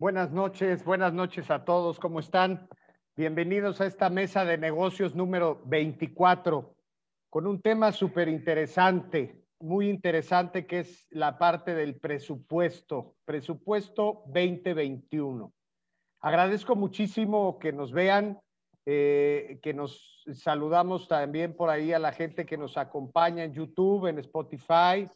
Buenas noches, buenas noches a todos. ¿Cómo están? Bienvenidos a esta mesa de negocios número 24 con un tema súper interesante, muy interesante, que es la parte del presupuesto, presupuesto 2021. Agradezco muchísimo que nos vean, eh, que nos saludamos también por ahí a la gente que nos acompaña en YouTube, en Spotify,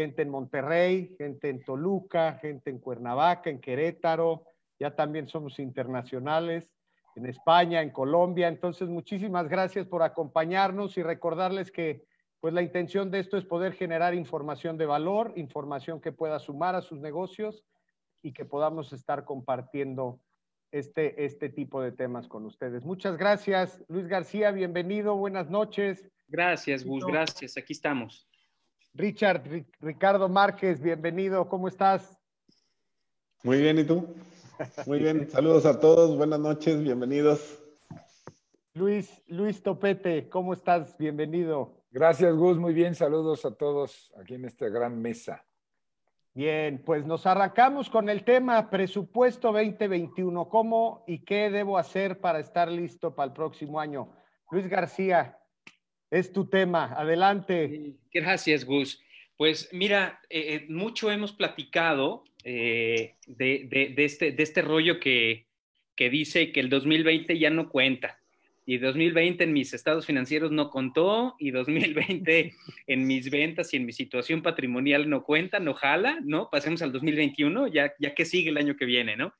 gente en Monterrey, gente en Toluca, gente en Cuernavaca, en Querétaro, ya también somos internacionales, en España, en Colombia. Entonces, muchísimas gracias por acompañarnos y recordarles que pues la intención de esto es poder generar información de valor, información que pueda sumar a sus negocios y que podamos estar compartiendo este, este tipo de temas con ustedes. Muchas gracias. Luis García, bienvenido. Buenas noches. Gracias, Gus. Gracias. Aquí estamos. Richard Ricardo Márquez, bienvenido, ¿cómo estás? Muy bien, ¿y tú? Muy bien, saludos a todos, buenas noches, bienvenidos. Luis, Luis Topete, ¿cómo estás? Bienvenido. Gracias, Gus, muy bien, saludos a todos aquí en esta gran mesa. Bien, pues nos arrancamos con el tema presupuesto 2021. ¿Cómo y qué debo hacer para estar listo para el próximo año? Luis García, es tu tema. Adelante. Gracias, Gus. Pues mira, eh, eh, mucho hemos platicado eh, de, este, de este rollo que, que dice que el 2020 ya no cuenta. Y 2020 en mis estados financieros no contó, y 2020 en mis ventas y en mi situación patrimonial no cuenta, no jala, ¿no? Pasemos al 2021, ya, ya que sigue el año que viene, ¿no?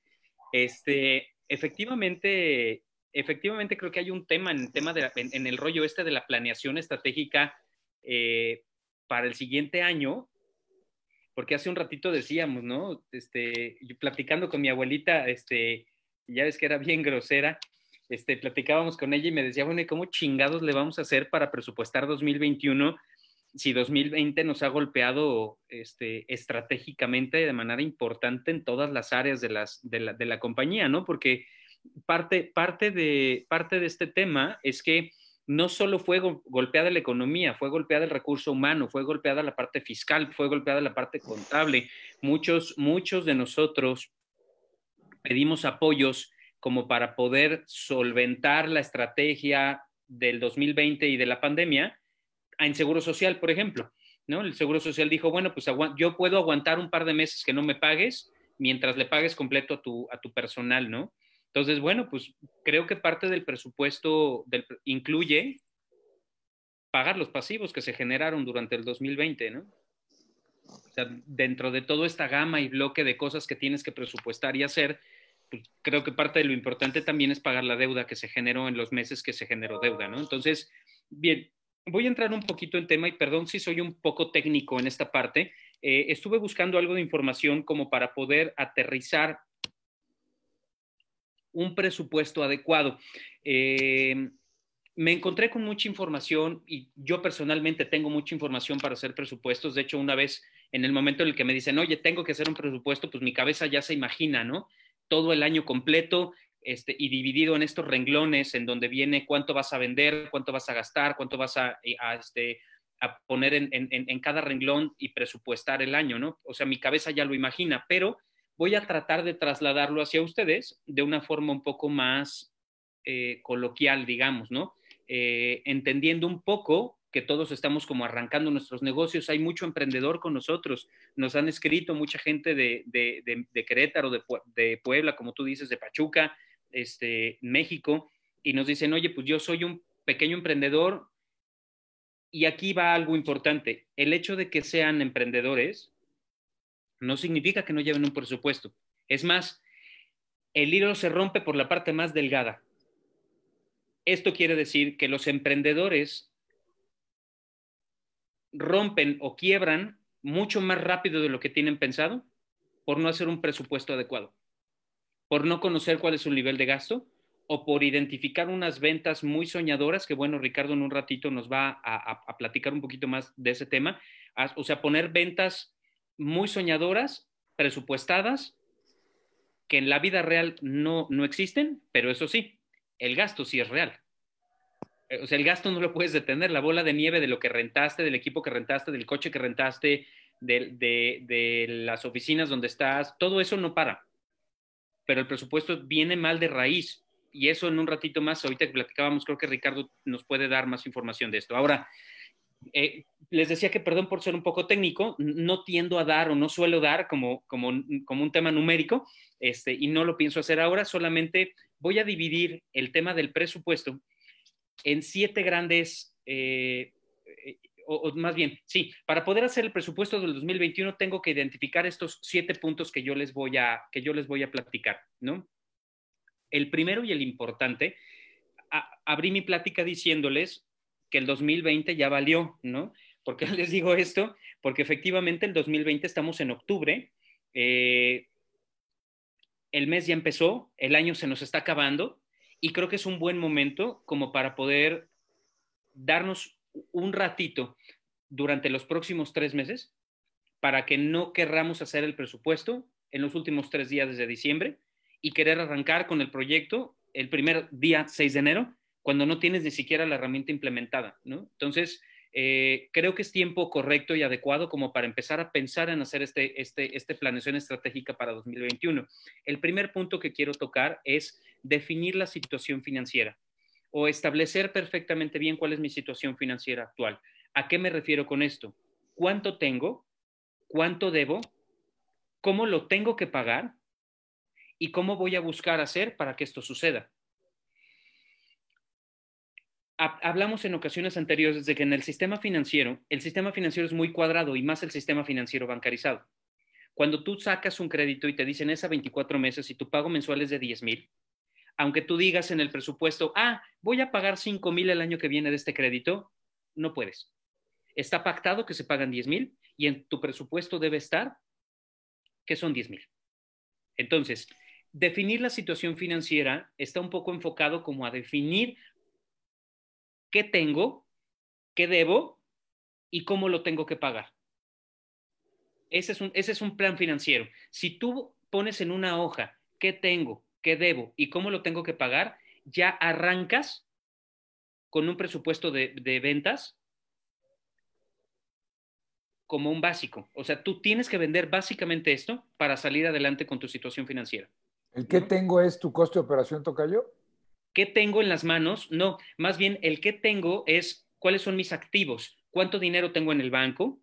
Este, efectivamente, efectivamente creo que hay un tema en tema de en, el rollo este de la planeación estratégica eh, para el siguiente año, porque hace un ratito decíamos, ¿no? Este, platicando con mi abuelita, este, ya ves que era bien grosera, este, platicábamos con ella y me decía, bueno, ¿y cómo chingados le vamos a hacer para presupuestar 2021 si 2020 nos ha golpeado este, estratégicamente de manera importante en todas las áreas de, las, de, la, de la compañía, ¿no? Porque parte, parte, de, parte de este tema es que no solo fue golpeada la economía, fue golpeada el recurso humano, fue golpeada la parte fiscal, fue golpeada la parte contable. Muchos, muchos de nosotros pedimos apoyos como para poder solventar la estrategia del 2020 y de la pandemia en Seguro Social, por ejemplo. ¿no? El Seguro Social dijo, bueno, pues yo puedo aguantar un par de meses que no me pagues mientras le pagues completo a tu, a tu personal, ¿no? Entonces, bueno, pues creo que parte del presupuesto incluye pagar los pasivos que se generaron durante el 2020, ¿no? O sea, dentro de toda esta gama y bloque de cosas que tienes que presupuestar y hacer, pues creo que parte de lo importante también es pagar la deuda que se generó en los meses que se generó deuda, ¿no? Entonces, bien, voy a entrar un poquito en tema y perdón si soy un poco técnico en esta parte. Eh, estuve buscando algo de información como para poder aterrizar un presupuesto adecuado. Eh, me encontré con mucha información y yo personalmente tengo mucha información para hacer presupuestos. De hecho, una vez en el momento en el que me dicen, oye, tengo que hacer un presupuesto, pues mi cabeza ya se imagina, ¿no? Todo el año completo este, y dividido en estos renglones en donde viene cuánto vas a vender, cuánto vas a gastar, cuánto vas a, eh, este, a poner en, en, cada renglón y presupuestar el año, ¿no? O sea, mi cabeza ya lo imagina, pero voy a tratar de trasladarlo hacia ustedes de una forma un poco más eh, coloquial, digamos, ¿no? Eh, entendiendo un poco que todos estamos como arrancando nuestros negocios, hay mucho emprendedor con nosotros, nos han escrito mucha gente de, de, Querétaro, de, Puebla, como tú dices, de Pachuca, este, México, y nos dicen, oye, pues yo soy un pequeño emprendedor, y aquí va algo importante, el hecho de que sean emprendedores no significa que no lleven un presupuesto. Es más, el hilo se rompe por la parte más delgada. Esto quiere decir que los emprendedores rompen o quiebran mucho más rápido de lo que tienen pensado por no hacer un presupuesto adecuado, por no conocer cuál es su nivel de gasto o por identificar unas ventas muy soñadoras, que bueno, Ricardo en un ratito nos va a, platicar un poquito más de ese tema, o sea, poner ventas muy soñadoras, presupuestadas, que en la vida real no, no existen, pero eso sí, el gasto sí es real. Eh, o sea, el gasto no lo puedes detener, la bola de nieve de lo que rentaste, del equipo que rentaste, del coche que rentaste, de, de, las oficinas donde estás, todo eso no para. pero el presupuesto viene mal de raíz. Y eso en un ratito más, ahorita que platicábamos, creo que Ricardo nos puede dar más información de esto. Ahora, eh, les decía que, perdón por ser un poco técnico, no tiendo a dar o no suelo dar como, como, como un tema numérico, este, y no lo pienso hacer ahora, solamente voy a dividir el tema del presupuesto en siete grandes, eh, eh, o, más bien, sí, para poder hacer el presupuesto del 2021 tengo que identificar estos siete puntos que yo les voy a, que yo les voy a platicar, ¿no? El primero y el importante, abrí mi plática diciéndoles que el 2020 ya valió, ¿no? ¿Por qué les digo esto? Porque efectivamente el 2020 estamos en octubre, eh, el mes ya empezó, el año se nos está acabando y creo que es un buen momento como para poder darnos un ratito durante los próximos tres meses para que no querramos hacer el presupuesto en los últimos tres días desde diciembre y querer arrancar con el proyecto el primer día 6 de enero cuando no tienes ni siquiera la herramienta implementada. Entonces, eh, creo que es tiempo correcto y adecuado como para empezar a pensar en hacer este, este, este planeación estratégica para 2021. El primer punto que quiero tocar es definir la situación financiera o establecer perfectamente bien cuál es mi situación financiera actual. ¿A qué me refiero con esto? ¿Cuánto tengo? ¿Cuánto debo? ¿Cómo lo tengo que pagar? ¿Y cómo voy a buscar hacer para que esto suceda? Hablamos en ocasiones anteriores de que en el sistema financiero, el sistema financiero es muy cuadrado y más el sistema financiero bancarizado. Cuando tú sacas un crédito y te dicen es a 24 meses y tu pago mensual es de 10 mil, aunque tú digas en el presupuesto, ah, voy a pagar 5 mil el año que viene de este crédito, no puedes. Está pactado que se pagan 10 mil y en tu presupuesto debe estar que son 10 mil. Entonces, definir la situación financiera está un poco enfocado como a definir qué tengo, qué debo y cómo lo tengo que pagar. Ese es un, ese es un plan financiero. Si tú pones en una hoja qué tengo, qué debo y cómo lo tengo que pagar, ya arrancas con un presupuesto de, de ventas como un básico. O sea, tú tienes que vender básicamente esto para salir adelante con tu situación financiera. ¿El qué tengo es tu coste de operación, Tocayo? ¿Qué tengo en las manos? No, más bien el qué tengo es cuáles son mis activos, cuánto dinero tengo en el banco,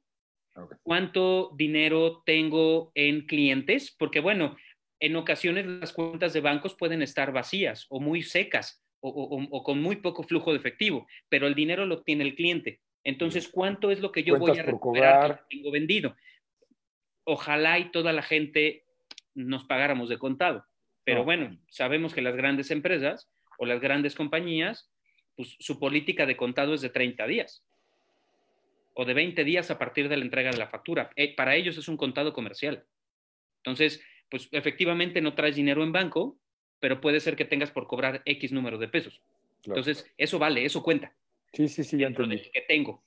cuánto dinero tengo en clientes, porque bueno, en ocasiones las cuentas de bancos pueden estar vacías o muy secas o, con muy poco flujo de efectivo, pero el dinero lo tiene el cliente. Entonces, ¿cuánto es lo que yo voy a recuperar que tengo vendido? Ojalá y toda la gente nos pagáramos de contado. Pero bueno, sabemos que las grandes empresas o las grandes compañías, pues su política de contado es de 30 días o de 20 días a partir de la entrega de la factura. Eh, para ellos es un contado comercial. Entonces, pues efectivamente no traes dinero en banco, pero puede ser que tengas por cobrar X número de pesos. Entonces, eso vale, eso cuenta. Sí, sí, sí. Dentro del que tengo.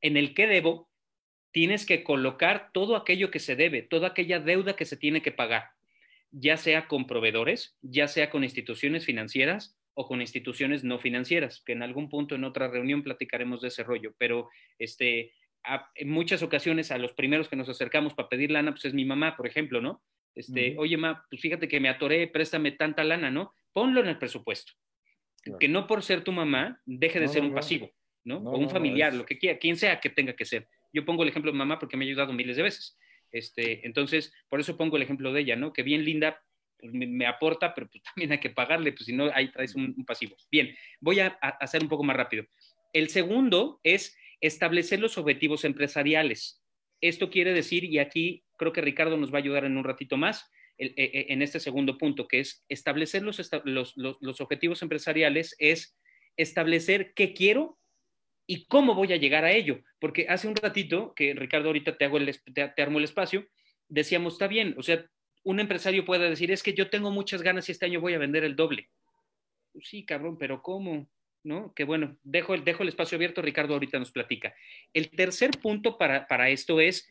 En el que debo, tienes que colocar todo aquello que se debe, toda aquella deuda que se tiene que pagar ya sea con proveedores, ya sea con instituciones financieras o con instituciones no financieras, que en algún punto en otra reunión platicaremos de ese rollo, pero este, en muchas ocasiones a los primeros que nos acercamos para pedir lana, pues es mi mamá, por ejemplo, ¿no? Este, oye, ma, pues fíjate que me atoré, préstame tanta lana, ¿no? Ponlo en el presupuesto. Que no por ser tu mamá deje de ser un pasivo, ¿no? o un familiar, lo que quiera, quien sea que tenga que ser. Yo pongo el ejemplo de mamá porque me ha ayudado miles de veces. Este, entonces, por eso pongo el ejemplo de ella, ¿no? Que bien linda, pues, me, aporta, pero pues, también hay que pagarle, pues si no, ahí traes un, pasivo. Bien, voy a, hacer un poco más rápido. El segundo es establecer los objetivos empresariales. Esto quiere decir, y aquí creo que Ricardo nos va a ayudar en un ratito más, e, e, en este segundo punto, que es establecer los, los objetivos empresariales, es establecer qué quiero y cómo voy a llegar a ello. Porque hace un ratito, que Ricardo ahorita te, hago el, te, armo el espacio, decíamos, está bien, o sea, un empresario puede decir, es que yo tengo muchas ganas y este año voy a vender el doble. Pues sí, cabrón, pero ¿cómo? ¿No? Que bueno, dejo el, dejo el espacio abierto, Ricardo ahorita nos platica. El tercer punto para, para esto es,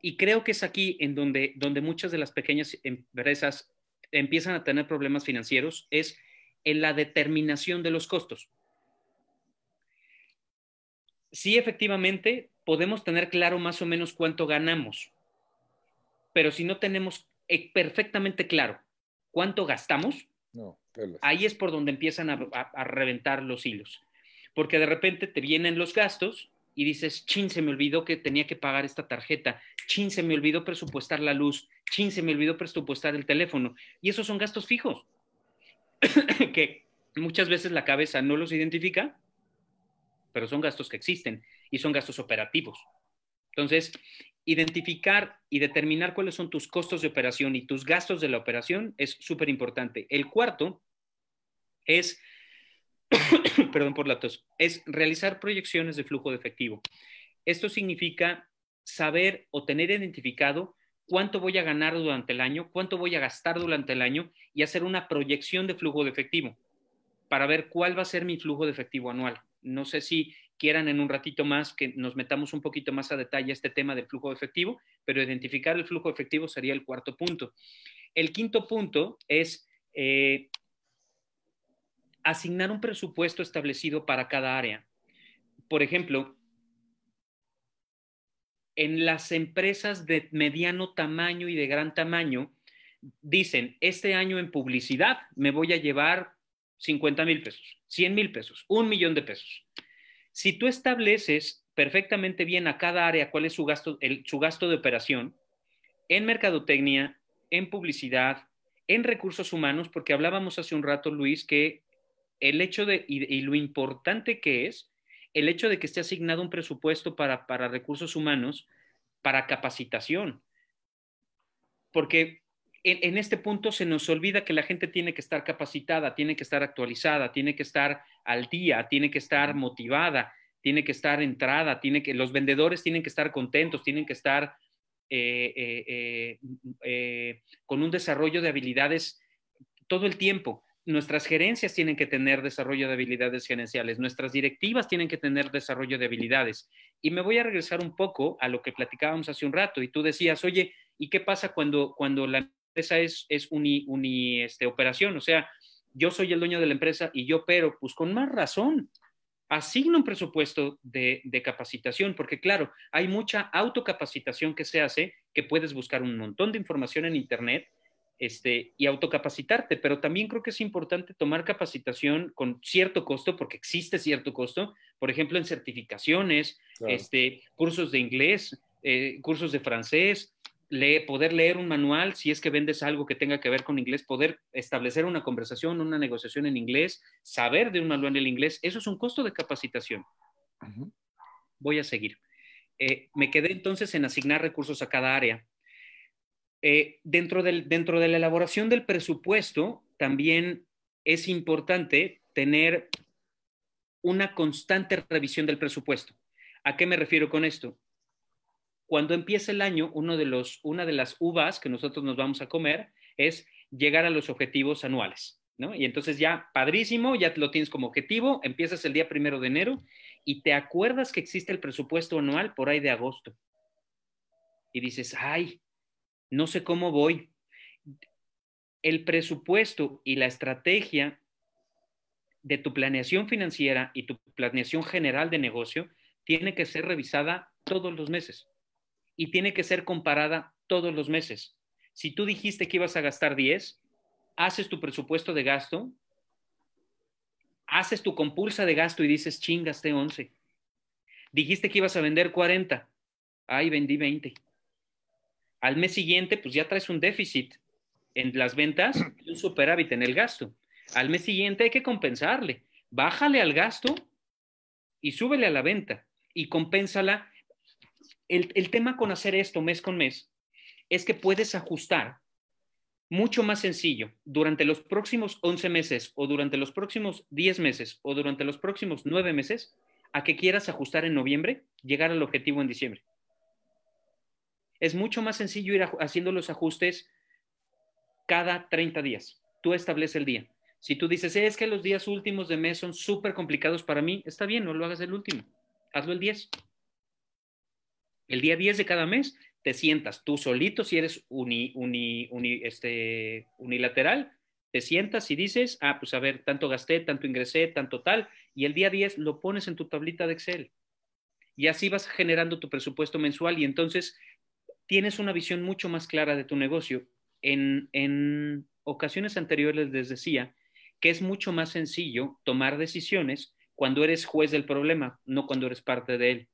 y creo que es aquí en donde, donde muchas de las pequeñas empresas empiezan a tener problemas financieros, es en la determinación de los costos sí, efectivamente, podemos tener claro más o menos cuánto ganamos, pero si no tenemos eh, perfectamente claro cuánto gastamos, No, ahí es por donde empiezan a, a- a reventar los hilos. Porque de repente te vienen los gastos y dices, chin, se me olvidó que tenía que pagar esta tarjeta, chin, se me olvidó presupuestar la luz, chin, se me olvidó presupuestar el teléfono. Y esos son gastos fijos, que muchas veces la cabeza no los identifica, pero son gastos que existen y son gastos operativos. Entonces, identificar y determinar cuáles son tus costos de operación y tus gastos de la operación es súper importante. El cuarto es, perdón por la tos, es realizar proyecciones de flujo de efectivo. Esto significa saber o tener identificado cuánto voy a ganar durante el año, cuánto voy a gastar durante el año y hacer una proyección de flujo de efectivo para ver cuál va a ser mi flujo de efectivo anual. No sé si quieran en un ratito más que nos metamos un poquito más a detalle este tema del flujo de efectivo, pero identificar el flujo de efectivo sería el cuarto punto. El quinto punto es eh, asignar un presupuesto establecido para cada área. Por ejemplo, en las empresas de mediano tamaño y de gran tamaño, dicen, este año en publicidad me voy a llevar 50 mil pesos, 100 mil pesos, un millón de pesos. Si tú estableces perfectamente bien a cada área cuál es su gasto, su gasto de operación, en mercadotecnia, en publicidad, en recursos humanos, porque hablábamos hace un rato, Luis, que el hecho de, y, y lo importante que es, el hecho de que esté asignado un presupuesto para, para recursos humanos, para capacitación. Porque en, en, este punto se nos olvida que la gente tiene que estar capacitada, tiene que estar actualizada, tiene que estar al día, tiene que estar motivada, tiene que estar entrada, tiene que, los vendedores tienen que estar contentos, tienen que estar eh, eh, eh, con un desarrollo de habilidades todo el tiempo. Nuestras gerencias tienen que tener desarrollo de habilidades gerenciales, nuestras directivas tienen que tener desarrollo de habilidades. Y me voy a regresar un poco a lo que platicábamos hace un rato y tú decías, oye, ¿y qué pasa cuando, cuando la empresa es, es uni, uni este, operación? O sea, yo soy el dueño de la empresa y yo opero, pues con más razón, asigna un presupuesto de, de, capacitación, porque claro, hay mucha autocapacitación que se hace, que puedes buscar un montón de información en Internet este, y autocapacitarte, pero también creo que es importante tomar capacitación con cierto costo, porque existe cierto costo, por ejemplo, en certificaciones, claro. este, cursos de inglés, eh, cursos de francés, poder leer un manual, si es que vendes algo que tenga que ver con inglés, poder establecer una conversación, una negociación en inglés, saber de un manual en inglés, eso es un costo de capacitación. Uh -huh. Voy a seguir. Eh, me quedé entonces en asignar recursos a cada área. Eh, dentro, del, dentro de la elaboración del presupuesto, también es importante tener una constante revisión del presupuesto. ¿A qué me refiero con esto? Cuando empieza el año, una de las uvas que nosotros nos vamos a comer es llegar a los objetivos anuales, ¿no? Y entonces ya, padrísimo, ya lo tienes como objetivo, empiezas el día primero de enero y te acuerdas que existe el presupuesto anual por ahí de agosto. Y dices, ay, no sé cómo voy. El presupuesto y la estrategia de tu planeación financiera y tu planeación general de negocio tiene que ser revisada todos los meses y tiene que ser comparada todos los meses. Si tú dijiste que ibas a gastar 10, haces tu presupuesto de gasto, haces tu compulsa de gasto y dices, ching, gasté 11. Dijiste que ibas a vender 40, ay, vendí 20. Al mes siguiente, pues ya traes un déficit en las ventas y un superávit en el gasto. Al mes siguiente hay que compensarle. Bájale al gasto y súbele a la venta y compénsala. El, tema con hacer esto mes con mes es que puedes ajustar mucho más sencillo durante los próximos 11 meses o durante los próximos 10 meses o durante los próximos 9 meses a que quieras ajustar en noviembre, llegar al objetivo en diciembre. Es mucho más sencillo ir haciendo los ajustes cada 30 días. Tú establece el día. Si tú dices, es que los días últimos de mes son súper complicados para mí, está bien, no lo hagas el último. Hazlo el 10. El día 10 de cada mes te sientas tú solito, si eres uni, este, unilateral, te sientas y dices, ah, pues a ver, tanto gasté, tanto ingresé, tanto tal, y el día 10 lo pones en tu tablita de Excel. Y así vas generando tu presupuesto mensual y entonces tienes una visión mucho más clara de tu negocio en, en, ocasiones anteriores les decía que es mucho más sencillo tomar decisiones cuando eres juez del problema, no cuando eres parte de él.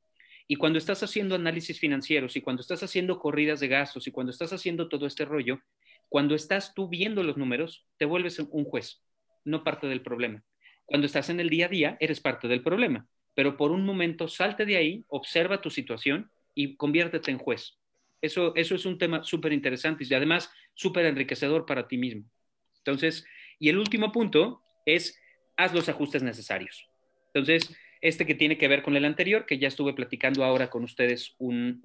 Y cuando estás haciendo análisis financieros y cuando estás haciendo corridas de gastos y cuando estás haciendo todo este rollo, cuando estás tú viendo los números, te vuelves un juez, no parte del problema. Cuando estás en el día a día, eres parte del problema. Pero por un momento, salte de ahí, observa tu situación y conviértete en juez. Eso, eso es un tema súper interesante y además súper enriquecedor para ti mismo. Entonces, y el último punto es, haz los ajustes necesarios. Entonces, este que tiene que ver con el anterior, que ya estuve platicando ahora con ustedes un,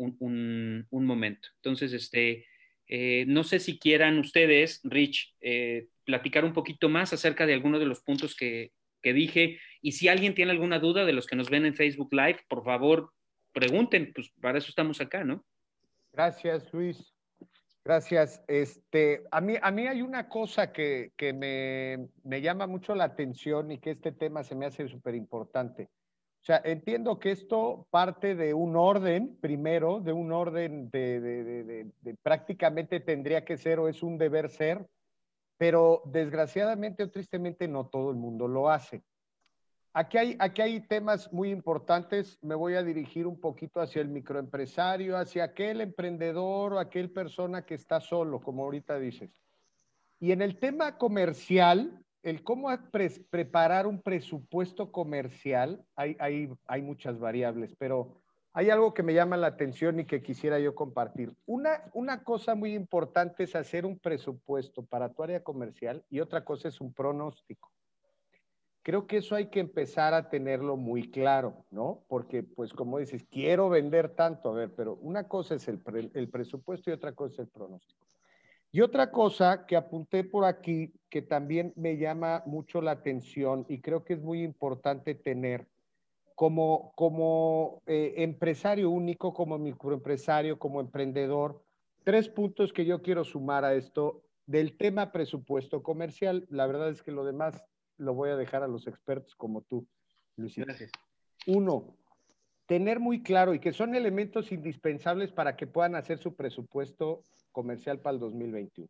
momento. Entonces, este, eh, no sé si quieran ustedes, Rich, eh, platicar un poquito más acerca de algunos de los puntos que, que, dije. Y si alguien tiene alguna duda de los que nos ven en Facebook Live, por favor, pregunten, pues para eso estamos acá, ¿no? Gracias, Luis. Gracias. Este, a, mí, a mí hay una cosa que, que me, me, llama mucho la atención y que este tema se me hace súper importante. O sea, entiendo que esto parte de un orden, primero, de un orden de, de, de, prácticamente tendría que ser o es un deber ser, pero desgraciadamente o tristemente no todo el mundo lo hace. Aquí hay, aquí hay temas muy importantes. Me voy a dirigir un poquito hacia el microempresario, hacia aquel emprendedor o aquel persona que está solo, como ahorita dices. Y en el tema comercial, el cómo preparar un presupuesto comercial, hay, hay, hay muchas variables, pero hay algo que me llama la atención y que quisiera yo compartir. Una, una cosa muy importante es hacer un presupuesto para tu área comercial y otra cosa es un pronóstico. Creo que eso hay que empezar a tenerlo muy claro, ¿no? Porque, pues, como dices, quiero vender tanto, a ver, pero una cosa es el, el presupuesto y otra cosa es el pronóstico. Y otra cosa que apunté por aquí, que también me llama mucho la atención y creo que es muy importante tener como, como eh, empresario único, como microempresario, como emprendedor, tres puntos que yo quiero sumar a esto del tema presupuesto comercial. La verdad es que lo demás lo voy a dejar a los expertos como tú, Luisito. Uno, tener muy claro y que son elementos indispensables para que puedan hacer su presupuesto comercial para el 2021.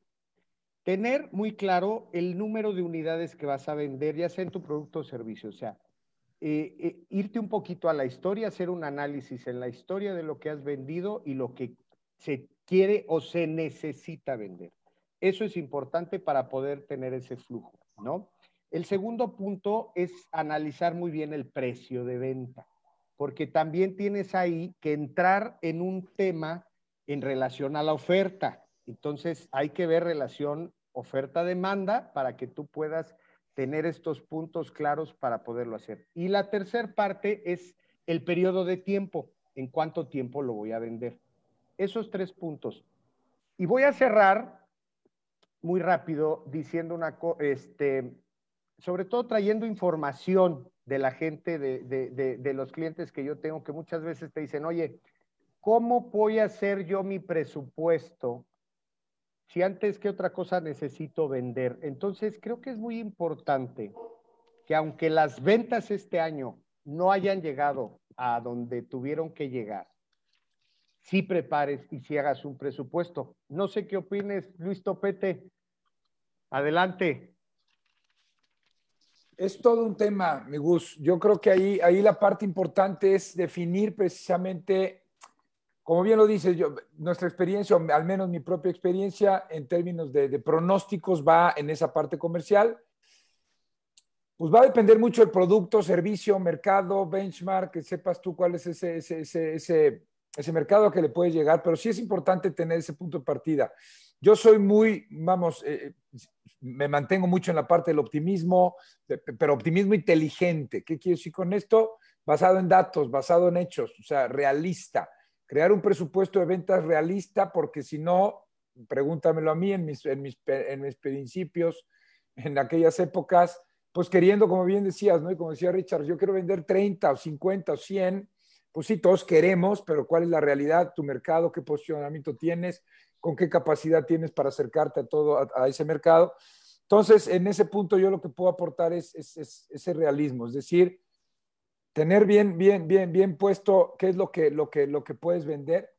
Tener muy claro el número de unidades que vas a vender, ya sea en tu producto o servicio. O sea, eh, eh, irte un poquito a la historia, hacer un análisis en la historia de lo que has vendido y lo que se quiere o se necesita vender. Eso es importante para poder tener ese flujo, ¿no? El segundo punto es analizar muy bien el precio de venta, porque también tienes ahí que entrar en un tema en relación a la oferta. Entonces hay que ver relación oferta-demanda para que tú puedas tener estos puntos claros para poderlo hacer. Y la tercera parte es el periodo de tiempo, en cuánto tiempo lo voy a vender. Esos tres puntos. Y voy a cerrar muy rápido diciendo una cosa, este, sobre todo trayendo información de la gente, de, los clientes que yo tengo, que muchas veces te dicen, oye, ¿cómo voy a hacer yo mi presupuesto si antes que otra cosa necesito vender? Entonces, creo que es muy importante que aunque las ventas este año no hayan llegado a donde tuvieron que llegar, sí prepares y si hagas un presupuesto. No sé qué opines, Luis Topete. Adelante. Es todo un tema, mi Gus. Yo creo que ahí, ahí la parte importante es definir precisamente, como bien lo dices, yo, nuestra experiencia, o al menos mi propia experiencia en términos de, pronósticos va en esa parte comercial. Pues va a depender mucho del producto, servicio, mercado, benchmark, que sepas tú cuál es ese, ese, ese, ese mercado que le puede llegar, pero sí es importante tener ese punto de partida. Yo soy muy, vamos, eh, me mantengo mucho en la parte del optimismo, pero optimismo inteligente. ¿Qué quiero decir con esto? Basado en datos, basado en hechos, o sea, realista. Crear un presupuesto de ventas realista, porque si no, pregúntamelo a mí en mis, en mis, en mis principios, en aquellas épocas, pues queriendo, como bien decías, ¿no? Y como decía Richard, yo quiero vender 30 o 50 o 100, pues sí, todos queremos, pero ¿cuál es la realidad? Tu mercado, qué posicionamiento tienes, con qué capacidad tienes para acercarte a todo, a, ese mercado. Entonces, en ese punto yo lo que puedo aportar es, ese realismo, es decir, tener bien, bien, bien, bien puesto qué es lo que, lo que, lo que puedes vender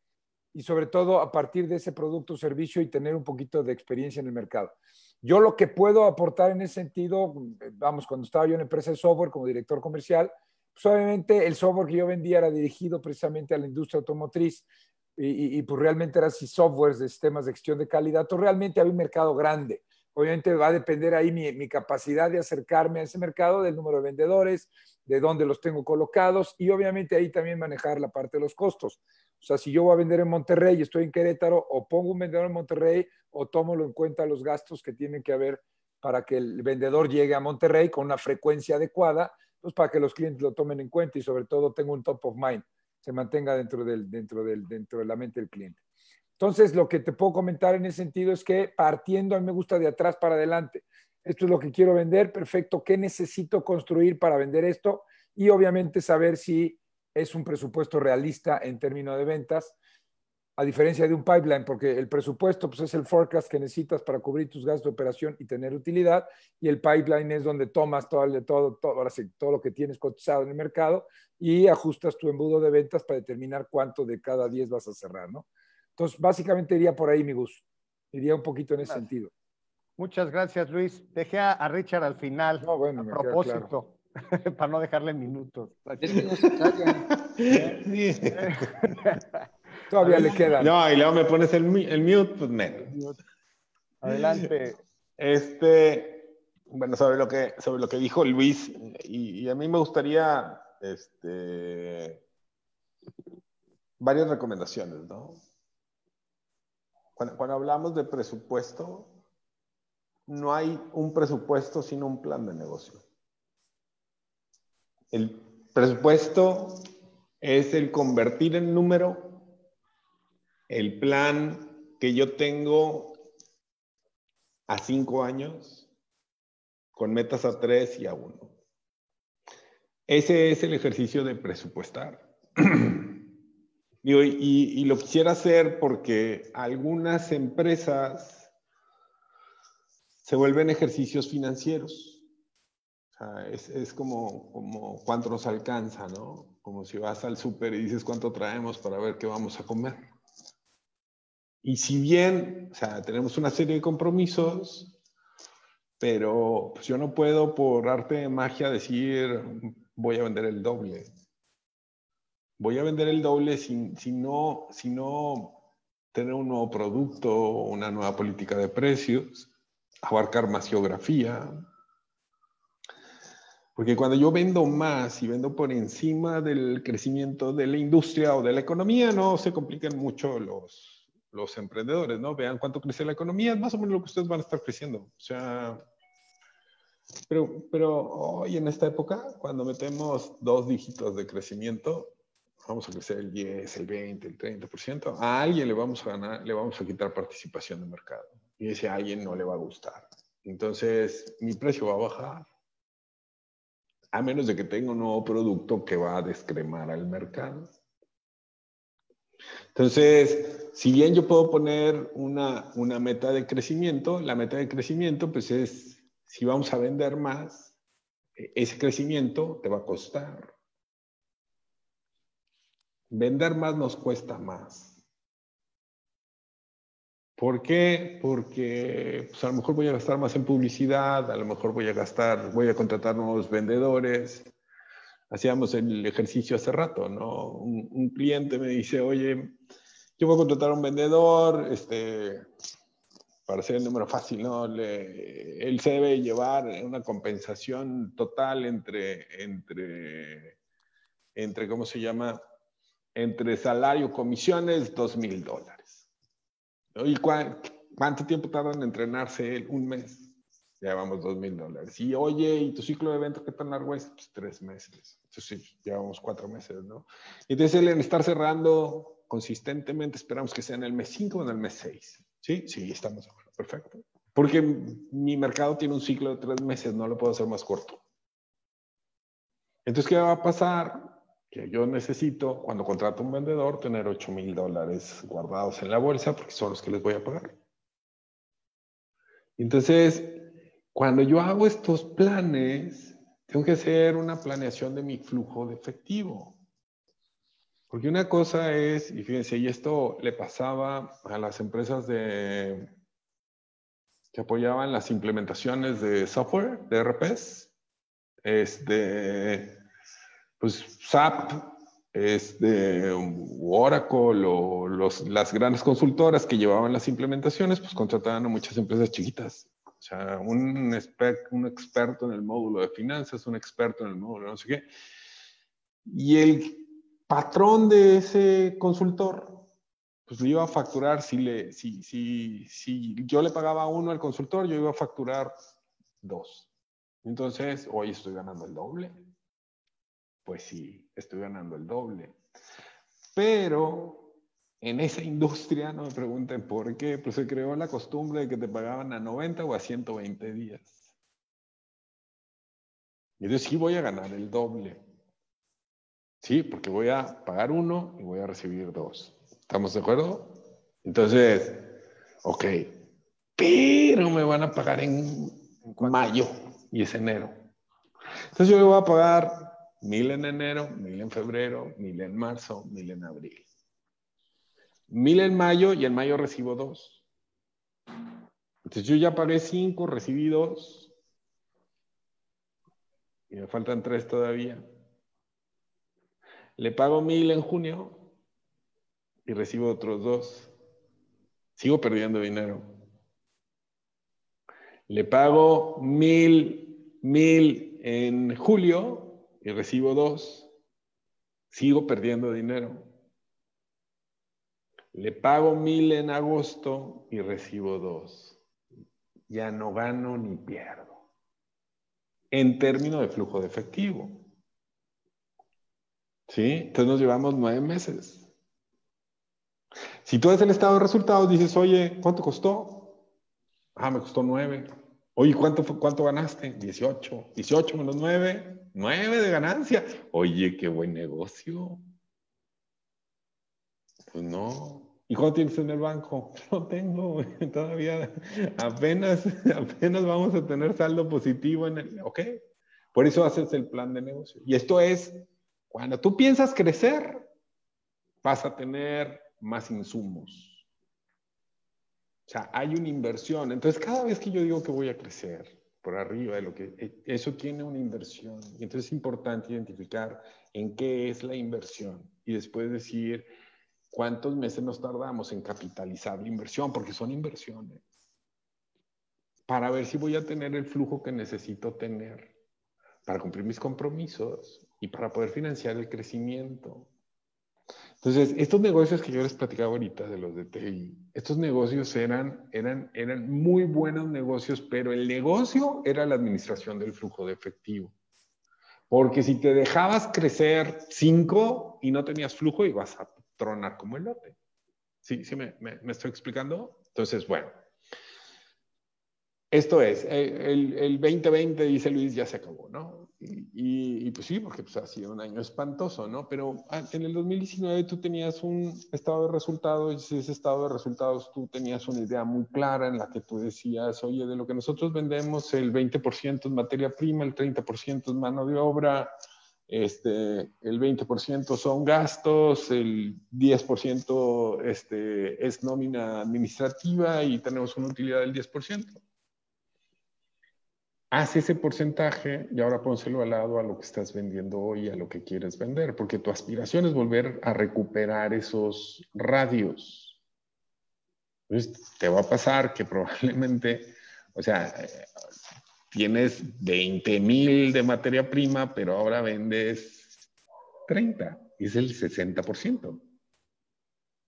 y sobre todo a partir de ese producto o servicio y tener un poquito de experiencia en el mercado. Yo lo que puedo aportar en ese sentido, vamos, cuando estaba yo en empresa de software como director comercial, pues obviamente el software que yo vendía era dirigido precisamente a la industria automotriz y, pues realmente eran softwares de sistemas de gestión de calidad, entonces realmente había un mercado grande. Obviamente va a depender ahí mi, capacidad de acercarme a ese mercado, del número de vendedores, de dónde los tengo colocados y obviamente ahí también manejar la parte de los costos. O sea, si yo voy a vender en Monterrey y estoy en Querétaro, o pongo un vendedor en Monterrey o tomo en cuenta los gastos que tienen que haber para que el vendedor llegue a Monterrey con una frecuencia adecuada, pues para que los clientes lo tomen en cuenta y sobre todo tengo un top of mind, se mantenga dentro, del, dentro, del, dentro de la mente del cliente. Entonces, lo que te puedo comentar en ese sentido es que partiendo, a mí me gusta de atrás para adelante. Esto es lo que quiero vender, perfecto. ¿Qué necesito construir para vender esto? Y obviamente saber si es un presupuesto realista en términos de ventas, a diferencia de un pipeline, porque el presupuesto pues, es el forecast que necesitas para cubrir tus gastos de operación y tener utilidad, y el pipeline es donde tomas todo, todo, todo, ahora sí, todo lo que tienes cotizado en el mercado y ajustas tu embudo de ventas para determinar cuánto de cada 10 vas a cerrar, ¿no? Entonces, básicamente iría por ahí, mi gusto. Iría un poquito en ese sentido. Muchas gracias, Luis. Dejé a, Richard al final, no, bueno, a propósito. para no dejarle minutos. Todavía le queda. No, y luego me pones el, el mute, pues menos. Adelante. Este, bueno, sobre lo que, sobre lo que dijo Luis, y, a mí me gustaría este, varias recomendaciones, ¿no? Cuando, cuando hablamos de presupuesto, no hay un presupuesto sino un plan de negocio. El presupuesto es el convertir en número el plan que yo tengo a cinco años con metas a tres y a uno. Ese es el ejercicio de presupuestar. y, lo quisiera hacer porque algunas empresas se vuelven ejercicios financieros es, es como, como cuánto nos alcanza, ¿no? Como si vas al súper y dices cuánto traemos para ver qué vamos a comer. Y si bien, o sea, tenemos una serie de compromisos, pero pues yo no puedo por arte de magia decir voy a vender el doble. Voy a vender el doble si, si, no, si no tener un nuevo producto, una nueva política de precios, abarcar más geografía, porque cuando yo vendo más y vendo por encima del crecimiento de la industria o de la economía, no se complican mucho los, los emprendedores, ¿no? Vean cuánto crece la economía, más o menos lo que ustedes van a estar creciendo. O sea, pero, pero hoy en esta época, cuando metemos dos dígitos de crecimiento, vamos a crecer el 10, el 20, el 30%, a alguien le vamos a ganar, le vamos a quitar participación de mercado. Y ese a alguien no le va a gustar. Entonces, mi precio va a bajar a menos de que tenga un nuevo producto que va a descremar al mercado. Entonces, si bien yo puedo poner una, meta de crecimiento, la meta de crecimiento pues es, si vamos a vender más, e, ese crecimiento te va a costar. Vender más nos cuesta más. ¿Por qué? Porque pues, a lo mejor voy a gastar más en publicidad, a lo mejor voy a gastar, voy a contratar nuevos vendedores. Hacíamos el ejercicio hace rato, ¿no? Un, cliente me dice, oye, yo voy a contratar a un vendedor, este, para hacer el número fácil, ¿no? Él se debe llevar una compensación total entre, entre, entre, ¿cómo se llama? Entre salario, comisiones, dos mil dólares. ¿Y cuánto tiempo tarda en entrenarse Un mes. Ya vamos dos mil dólares. Y oye, ¿y tu ciclo de evento qué tan largo es? Pues tres meses. Entonces, llevamos cuatro meses, ¿no? Entonces, el estar cerrando consistentemente, esperamos que sea en el mes 5 o en el mes 6. ¿Sí? Sí, estamos. Perfecto. Porque mi mercado tiene un ciclo de tres meses, no lo puedo hacer más corto. Entonces, ¿qué va a pasar? que yo necesito, cuando contrato un vendedor, tener 8 mil dólares guardados en la bolsa porque son los que les voy a pagar. Entonces, cuando yo hago estos planes, tengo que hacer una planeación de mi flujo de efectivo. Porque una cosa es, y fíjense, y esto le pasaba a las empresas de, que apoyaban las implementaciones de software, de RPs, este, pues SAP, este, Oracle o los, las grandes consultoras que llevaban las implementaciones, pues contrataban a muchas empresas chiquitas. O sea, un, un experto en el módulo de finanzas, un experto en el módulo no sé qué. Y el patrón de ese consultor, pues le iba a facturar, si, le, si, si, si yo le pagaba uno al consultor, yo iba a facturar dos. Entonces, hoy estoy ganando el doble. Pues sí, estoy ganando el doble. Pero en esa industria, no me pregunten por qué, pues se creó la costumbre de que te pagaban a 90 o a 120 días. Y entonces sí voy a ganar el doble. Sí, porque voy a pagar uno y voy a recibir dos. ¿Estamos de acuerdo? Entonces, ok, pero me van a pagar en mayo y es enero. Entonces yo voy a pagar mil en enero, mil en febrero, mil en marzo, mil en abril. Mil en mayo y en mayo recibo dos. Entonces yo ya pagué cinco, recibí dos. Y me faltan tres todavía. Le pago mil en junio y recibo otros dos. Sigo perdiendo dinero. Le pago mil, mil en julio y recibo dos. Sigo perdiendo dinero. Le pago mil en agosto y recibo dos. Ya no gano ni pierdo. En términos de flujo de efectivo. ¿Sí? Entonces nos llevamos nueve meses. Si tú ves el estado de resultados, dices, oye, ¿cuánto costó? Ah, me costó nueve. Oye, ¿cuánto, cuánto ganaste? 18. 18 menos 9, 9 de ganancia. Oye, qué buen negocio. Pues no. ¿Y cuánto tienes en el banco? No tengo, todavía apenas, apenas vamos a tener saldo positivo en el, ¿ok? Por eso haces el plan de negocio. Y esto es cuando tú piensas crecer, vas a tener más insumos. O sea, hay una inversión. Entonces, cada vez que yo digo que voy a crecer por arriba de lo que, eh, eso tiene una inversión. Y entonces es importante identificar en qué es la inversión y después decir cuántos meses nos tardamos en capitalizar la inversión, porque son inversiones, para ver si voy a tener el flujo que necesito tener para cumplir mis compromisos y para poder financiar el crecimiento. Entonces, estos negocios que yo les platicaba ahorita de los de TI, estos negocios eran, eran, eran muy buenos negocios, pero el negocio era la administración del flujo de efectivo. Porque si te dejabas crecer cinco y no tenías flujo, ibas a tronar como el lote. ¿Sí, sí me, me, estoy explicando? Entonces, bueno, esto es, eh, el, el, 2020, dice Luis, ya se acabó, ¿no? Y, y, pues sí, porque pues, ha sido un año espantoso, ¿no? Pero ah, en el 2019 tú tenías un estado de resultados y ese estado de resultados tú tenías una idea muy clara en la que tú decías, oye, de lo que nosotros vendemos, el 20% es materia prima, el 30% es mano de obra, este, el 20% son gastos, el 10% este, es nómina administrativa y tenemos una utilidad del 10% haz ese porcentaje y ahora pónselo al lado a lo que estás vendiendo hoy, a lo que quieres vender, porque tu aspiración es volver a recuperar esos radios. Entonces, te va a pasar que probablemente, o sea, tienes 20 mil de materia prima, pero ahora vendes 30, y es el 60%.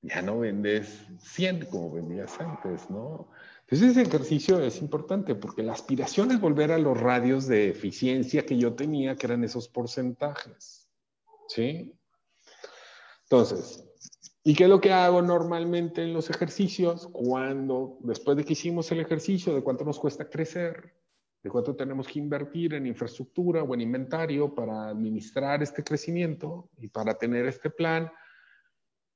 Ya no vendes 100 como vendías antes, ¿no? Entonces ese ejercicio es importante porque la aspiración es volver a los radios de eficiencia que yo tenía, que eran esos porcentajes. ¿Sí? Entonces, ¿y qué es lo que hago normalmente en los ejercicios? Cuando, después de que hicimos el ejercicio de cuánto nos cuesta crecer, de cuánto tenemos que invertir en infraestructura o en inventario para administrar este crecimiento y para tener este plan,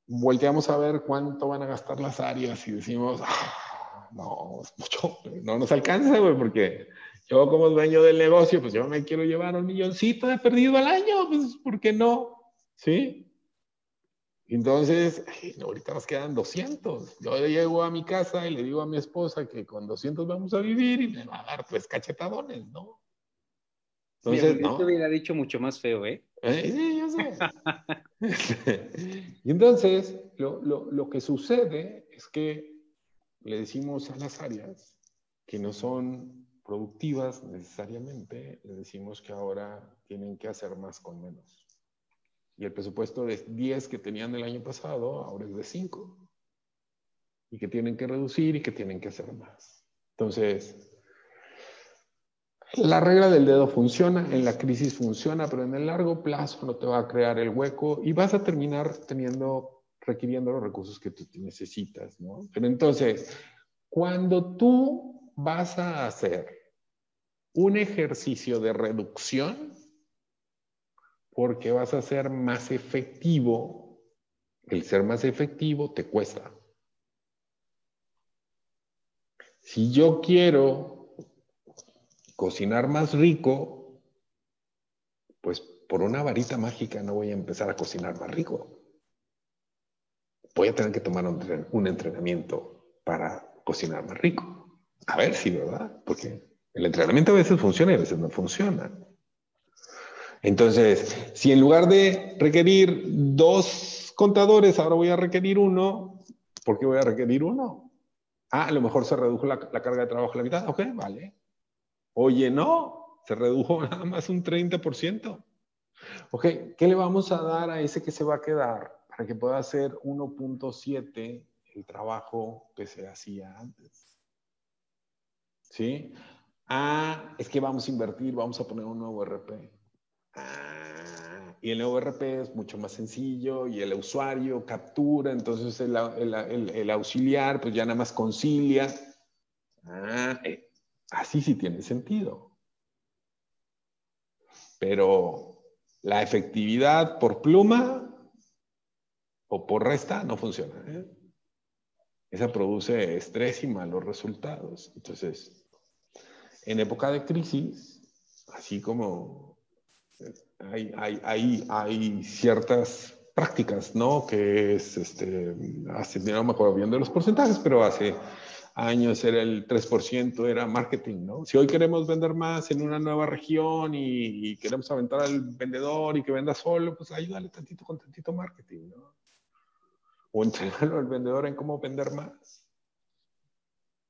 volteamos a ver cuánto van a gastar las áreas y decimos, ah, no, mucho, no nos alcanza, güey, porque yo como dueño del negocio, pues yo me quiero llevar un milloncito de perdido al año, pues, ¿por qué no? ¿Sí? Entonces, ahorita nos quedan 200. Yo llego a mi casa y le digo a mi esposa que con 200 vamos a vivir y me va a dar pues cachetadones, ¿no? Entonces, no. te hubiera dicho mucho más feo, ¿eh? eh sí, yo sé. y entonces, lo, lo, lo que sucede es que le decimos a las áreas que no son productivas necesariamente, le decimos que ahora tienen que hacer más con menos. Y el presupuesto de 10 que tenían el año pasado ahora es de 5. Y que tienen que reducir y que tienen que hacer más. Entonces, la regla del dedo funciona, en la crisis funciona, pero en el largo plazo no te va a crear el hueco y vas a terminar teniendo, requiriendo los recursos que tú necesitas, ¿no? Pero entonces, cuando tú vas a hacer un ejercicio de reducción, porque vas a ser más efectivo. El ser más efectivo te cuesta. Si yo quiero cocinar más rico, pues por una varita mágica no voy a empezar a cocinar más rico. Voy a tener que tomar un, entrenamiento para cocinar más rico. A ver si, ¿verdad? Porque el entrenamiento a veces funciona y a veces no funciona. Entonces, si en lugar de requerir dos contadores, ahora voy a requerir uno, ¿por qué voy a requerir uno? Ah, a lo mejor se redujo la, carga de trabajo a la mitad. Ok, vale. Oye, no, se redujo nada más un 30%. Ok, ¿qué le vamos a dar a ese que se va a quedar para que pueda hacer 1.7 el trabajo que se hacía antes? ¿Sí? Ah, es que vamos a invertir, vamos a poner un nuevo RP. Ah, y el nuevo es mucho más sencillo y el usuario captura, entonces el, el, auxiliar pues ya nada más concilia. Ah, eh, así sí tiene sentido. Pero la efectividad por pluma o por resta no funciona. ¿eh? Esa produce estrés y malos resultados. Entonces, en época de crisis, así como hay, hay, hay, ciertas prácticas, ¿no? Que es, este, hace, no me acuerdo bien de los porcentajes, pero hace años era el 3%, era marketing, ¿no? Si hoy queremos vender más en una nueva región y, queremos aventar al vendedor y que venda solo, pues ayúdale tantito con tantito marketing, ¿no? O entrenarlo al vendedor en cómo vender más.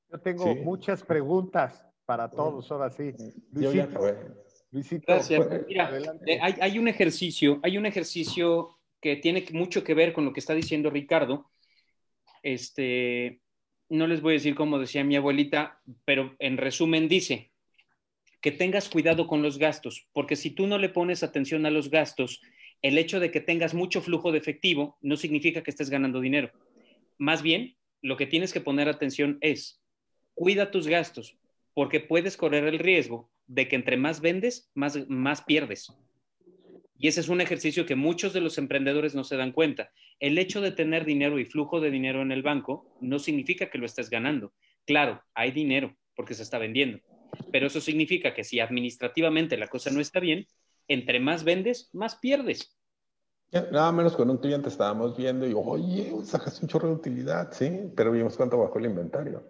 Yo tengo muchas preguntas para todos, ahora sí. Yo ya acabé. Gracias. Eh, hay, un ejercicio, hay un ejercicio que tiene mucho que ver con lo que está diciendo Ricardo. Este, no les voy a decir como decía mi abuelita, pero en resumen dice que tengas cuidado con los gastos, porque si tú no le pones atención a los gastos, el hecho de que tengas mucho flujo de efectivo no significa que estés ganando dinero. Más bien, lo que tienes que poner atención es, cuida tus gastos, porque puedes correr el riesgo de que entre más vendes, más, más pierdes. Y ese es un ejercicio que muchos de los emprendedores no se dan cuenta. El hecho de tener dinero y flujo de dinero en el banco no significa que lo estés ganando. Claro, hay dinero porque se está vendiendo, pero eso significa que si administrativamente la cosa no está bien, entre más vendes, más pierdes. Nada menos con un cliente estábamos viendo y, oye, sacas un chorro de utilidad, sí, pero vimos cuánto bajó el inventario.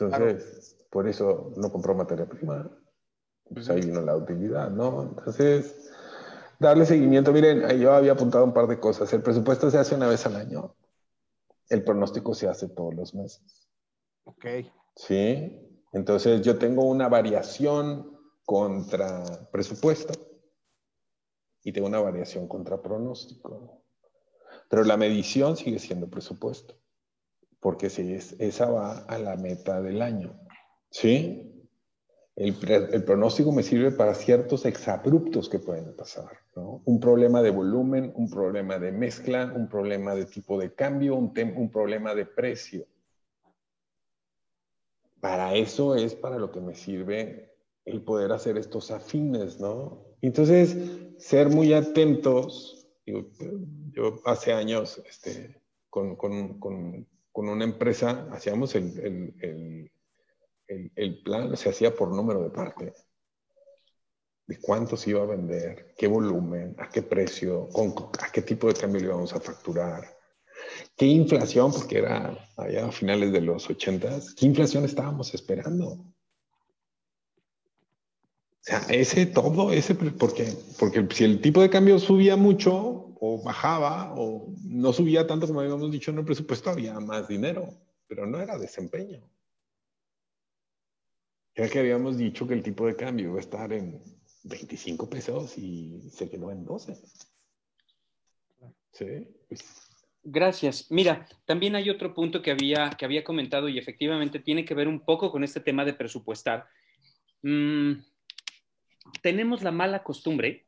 Entonces, por eso no compró materia prima. Pues ahí vino la utilidad, ¿no? Entonces, darle seguimiento. Miren, yo había apuntado un par de cosas. El presupuesto se hace una vez al año. El pronóstico se hace todos los meses. Ok. Sí. Entonces, yo tengo una variación contra presupuesto y tengo una variación contra pronóstico. Pero la medición sigue siendo presupuesto, porque si es, esa va a la meta del año. ¿Sí? El, pronóstico me sirve para ciertos exabruptos que pueden pasar, ¿no? Un problema de volumen, un problema de mezcla, un problema de tipo de cambio, un, un problema de precio. Para eso es para lo que me sirve el poder hacer estos afines, ¿no? Entonces, ser muy atentos. yo hace años, este, con, con, con, con, una empresa, hacíamos el el, plan se hacía por número de parte. de cuánto se iba a vender, qué volumen, a qué precio, con, a qué tipo de cambio le íbamos a facturar, qué inflación, porque era allá a finales de los ochentas, qué inflación estábamos esperando. O sea, ese todo, ese, porque, porque si el tipo de cambio subía mucho o bajaba o no subía tanto como habíamos dicho en el presupuesto, había más dinero, pero no era desempeño. Era que habíamos dicho que el tipo de cambio iba a estar en 25 pesos y se quedó en 12. Sí. Pues. Gracias. Mira, también hay otro punto que había, que había comentado y efectivamente tiene que ver un poco con este tema de presupuestar. Mm, tenemos la mala costumbre,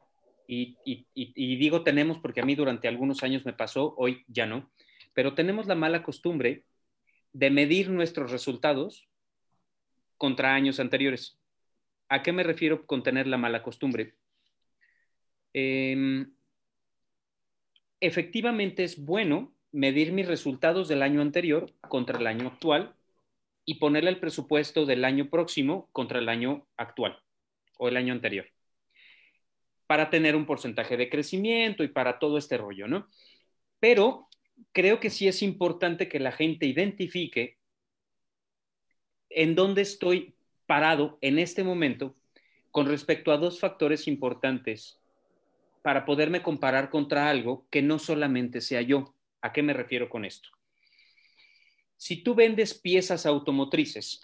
y, digo tenemos porque a mí durante algunos años me pasó, hoy ya no, pero tenemos la mala costumbre de medir nuestros resultados contra años anteriores. ¿A qué me refiero con tener la mala costumbre? Em, efectivamente es bueno medir mis resultados del año anterior contra el año actual y ponerle el presupuesto del año próximo contra el año actual o el año anterior para tener un porcentaje de crecimiento y para todo este rollo, ¿no? Pero creo que sí es importante que la gente identifique en dónde estoy parado en este momento con respecto a dos factores importantes para poderme comparar contra algo que no solamente sea yo. ¿A qué me refiero con esto? Si tú vendes piezas automotrices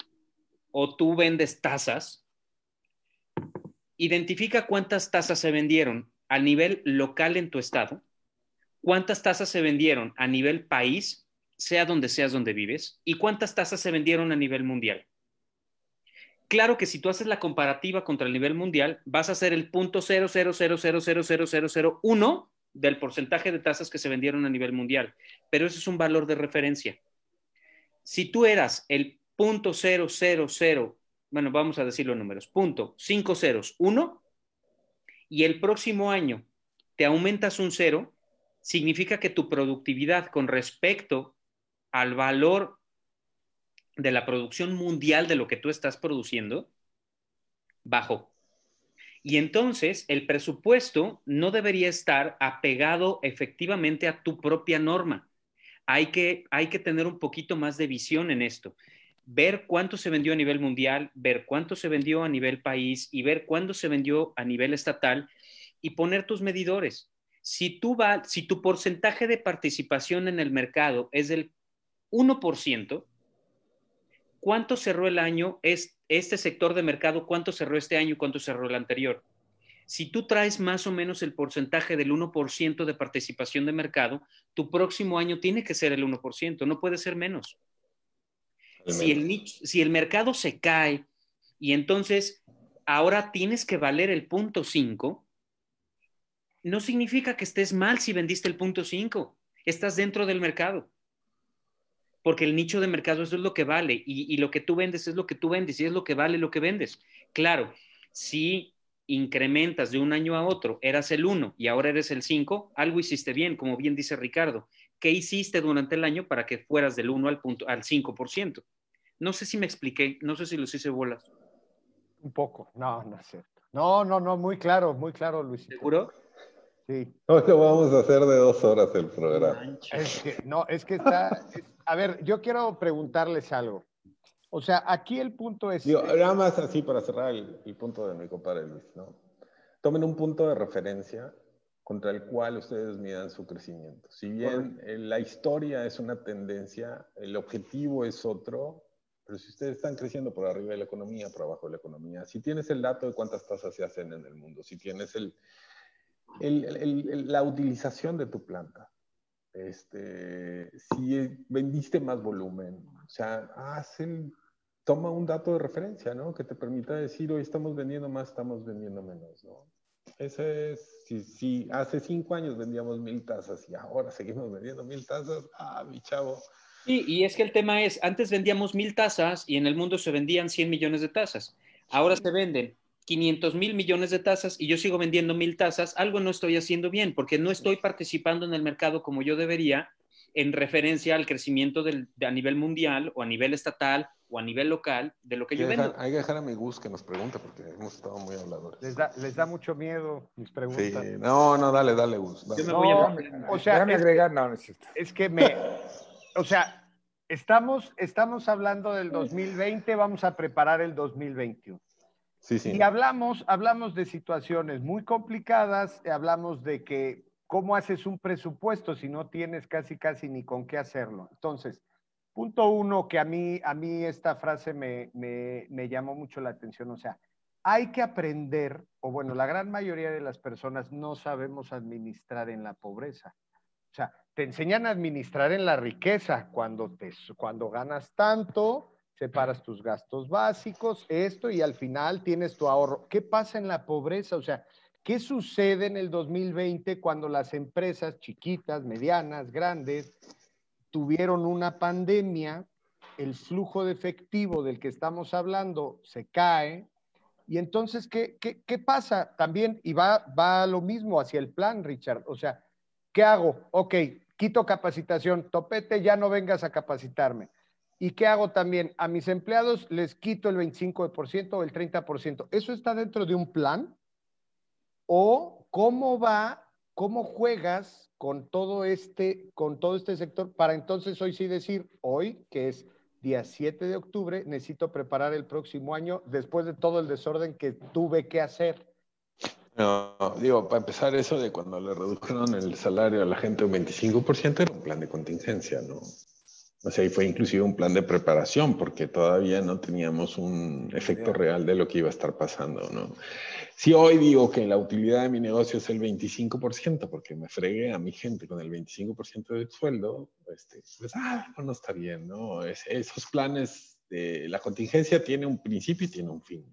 o tú vendes tazas, identifica cuántas tazas se vendieron a nivel local en tu estado, cuántas tazas se vendieron a nivel país sea donde seas donde vives, y cuántas tasas se vendieron a nivel mundial. Claro que si tú haces la comparativa contra el nivel mundial, vas a hacer el punto uno del porcentaje de tasas que se vendieron a nivel mundial, pero ese es un valor de referencia. Si tú eras el punto bueno, vamos a decir los números, punto uno, y el próximo año te aumentas un cero, significa que tu productividad con respecto al valor de la producción mundial de lo que tú estás produciendo bajó. Y entonces el presupuesto no debería estar apegado efectivamente a tu propia norma. Hay que, hay que tener un poquito más de visión en esto. Ver cuánto se vendió a nivel mundial, ver cuánto se vendió a nivel país y ver cuándo se vendió a nivel estatal y poner tus medidores. Si, tu porcentaje de participación en el mercado es del 1%, ¿cuánto cerró el año es, este sector de mercado? ¿Cuánto cerró este año cuánto cerró el anterior? Si tú traes más o menos el porcentaje del 1% de participación de mercado, tu próximo año tiene que ser el 1%, no puede ser menos. Si el, si el mercado se cae y entonces ahora tienes que valer el punto 5, no significa que estés mal si vendiste el punto 5, estás dentro del mercado porque el nicho de mercado es lo que vale y, lo que tú vendes es lo que tú vendes y es lo que vale lo que vendes. Claro, si incrementas de un año a otro, eras el 1 y ahora eres el 5, algo hiciste bien, como bien dice Ricardo. ¿Qué hiciste durante el año para que fueras del 1 al, punto, al 5%? No sé si me expliqué, no sé si los hice bolas. Un poco, no, no es cierto. No, no, no, muy claro, muy claro, Luis. ¿Seguro? Sí. No, que vamos a hacer de dos horas el programa. Es que, no, es que está, a ver, yo quiero preguntarles algo. O sea, aquí el punto es... nada más así para cerrar el, punto de mi compadre Luis, ¿no? Tomen un punto de referencia contra el cual ustedes midan su crecimiento. Si bien la historia es una tendencia, el objetivo es otro, pero si ustedes están creciendo por arriba de la economía, por abajo de la economía, si tienes el dato de cuántas tasas se hacen en el mundo, si tienes el, la utilización de tu planta, este, si vendiste más volumen, o sea, hacen, toma un dato de referencia, ¿no? Que te permita decir, hoy estamos vendiendo más, estamos vendiendo menos, ¿no? Ese es, si, si hace cinco años vendíamos mil tazas y ahora seguimos vendiendo mil tazas, ah, mi chavo. Sí, y es que el tema es, antes vendíamos mil tazas y en el mundo se vendían 100 millones de tazas. Ahora se venden 500 mil millones de tasas y yo sigo vendiendo mil tasas, algo no estoy haciendo bien porque no estoy participando en el mercado como yo debería en referencia al crecimiento del, a nivel mundial o a nivel estatal o a nivel local de lo que yo vendo. Hay que dejar a mi Gus que nos pregunte porque hemos estado muy habladores. Les da, les da mucho miedo mis preguntas. Sí, no, no, dale, dale, Gus. Yo me voy a... o sea, Déjame es, agregar, no, no es. Es que me, o sea, estamos, estamos hablando del 2020, vamos a preparar el 2021. Sí, sí. Y hablamos, hablamos de situaciones muy complicadas, hablamos de que cómo haces un presupuesto si no tienes casi, casi ni con qué hacerlo. Entonces, punto uno, que a mí, a mí esta frase me, me, me llamó mucho la atención, o sea, hay que aprender, o bueno, la gran mayoría de las personas no sabemos administrar en la pobreza. O sea, te enseñan a administrar en la riqueza, cuando, te, cuando ganas tanto, separas tus gastos básicos, esto, y al final tienes tu ahorro. ¿Qué pasa en la pobreza? O sea, ¿qué sucede en el 2020 cuando las empresas chiquitas, medianas, grandes, tuvieron una pandemia, el flujo de efectivo del que estamos hablando se cae, y entonces, ¿qué, qué, qué pasa? También, y va, va lo mismo hacia el plan, Richard, o sea, ¿qué hago? Ok, quito capacitación, topete, ya no vengas a capacitarme. ¿Y qué hago también? A mis empleados les quito el 25% o el 30%. ¿Eso está dentro de un plan? ¿O cómo va, cómo juegas con todo este, con todo este sector para entonces hoy sí decir, hoy, que es día 7 de octubre, necesito preparar el próximo año después de todo el desorden que tuve que hacer? No, digo, para empezar eso de cuando le redujeron el salario a la gente un 25% era un plan de contingencia, ¿no? O sea, y fue inclusive un plan de preparación porque todavía no teníamos un efecto real de lo que iba a estar pasando, ¿no? Si hoy digo que la utilidad de mi negocio es el 25% porque me fregué a mi gente con el 25% del sueldo, este, pues, ah, no está bien, ¿no? Es, esos planes de la contingencia tiene un principio y tiene un fin.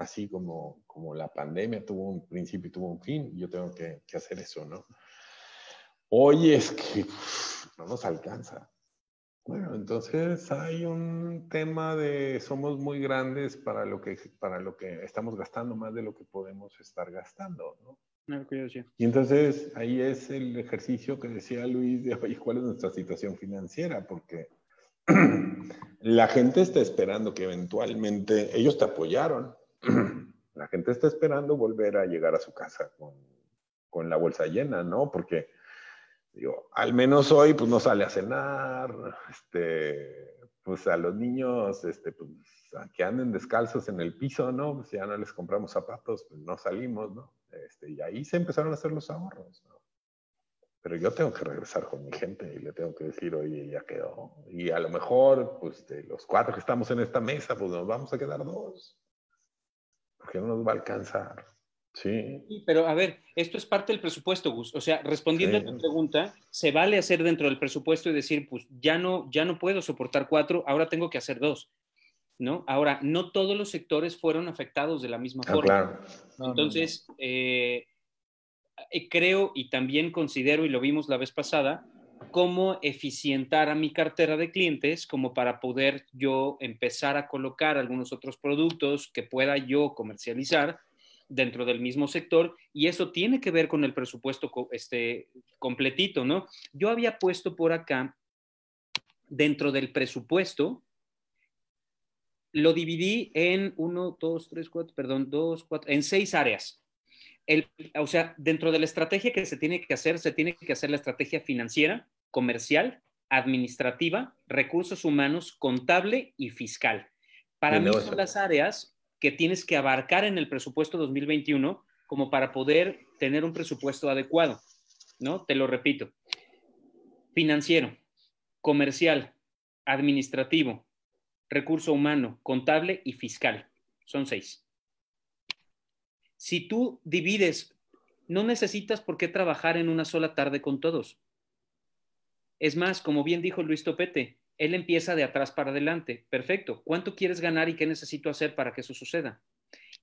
Así como, como la pandemia tuvo un principio y tuvo un fin, yo tengo que, que hacer eso, ¿no? Hoy es que uf, no nos alcanza. Bueno, entonces hay un tema de somos muy grandes para lo que para lo que estamos gastando más de lo que podemos estar gastando, ¿no? Y entonces ahí es el ejercicio que decía Luis de oye, cuál es nuestra situación financiera, porque la gente está esperando que eventualmente ellos te apoyaron. La gente está esperando volver a llegar a su casa con, la bolsa llena, ¿no? Porque digo, al menos hoy pues no sale a cenar, este, pues a los niños, este, pues que anden descalzos en el piso, ¿no? Pues ya no les compramos zapatos, pues no salimos, ¿no? Este, y ahí se empezaron a hacer los ahorros, ¿no? Pero yo tengo que regresar con mi gente y le tengo que decir, oye, ya quedó. Y a lo mejor, pues los cuatro que estamos en esta mesa, pues nos vamos a quedar dos. Porque no nos va a alcanzar. Sí. Sí, pero a ver, esto es parte del presupuesto, Gus. O sea, respondiendo Sí. a tu pregunta, se vale hacer dentro del presupuesto y decir, pues ya no, ya no puedo soportar cuatro, ahora tengo que hacer dos, ¿no? Ahora, no todos los sectores fueron afectados de la misma Ah, forma. claro. No, no, Entonces, eh, eh, creo y también considero, y lo vimos la vez pasada, cómo eficientar a mi cartera de clientes como para poder yo empezar a colocar algunos otros productos que pueda yo comercializar dentro del mismo sector y eso tiene que ver con el presupuesto este, completito, ¿no? Yo había puesto por acá, dentro del presupuesto, lo dividí en uno, dos, tres, cuatro, perdón, dos, cuatro, en seis áreas. El, o sea, dentro de la estrategia que se tiene que hacer, se tiene que hacer la estrategia financiera, comercial, administrativa, recursos humanos, contable y fiscal. Para Y mí son las áreas que tienes que abarcar en el presupuesto 2021 como para poder tener un presupuesto adecuado, ¿no? Te lo repito. Financiero, comercial, administrativo, recurso humano, contable y fiscal. Son seis. Si tú divides, no necesitas por qué trabajar en una sola tarde con todos. Es más, como bien dijo Luis Topete, él empieza de atrás para adelante. Perfecto. ¿Cuánto quieres ganar y qué necesito hacer para que eso suceda?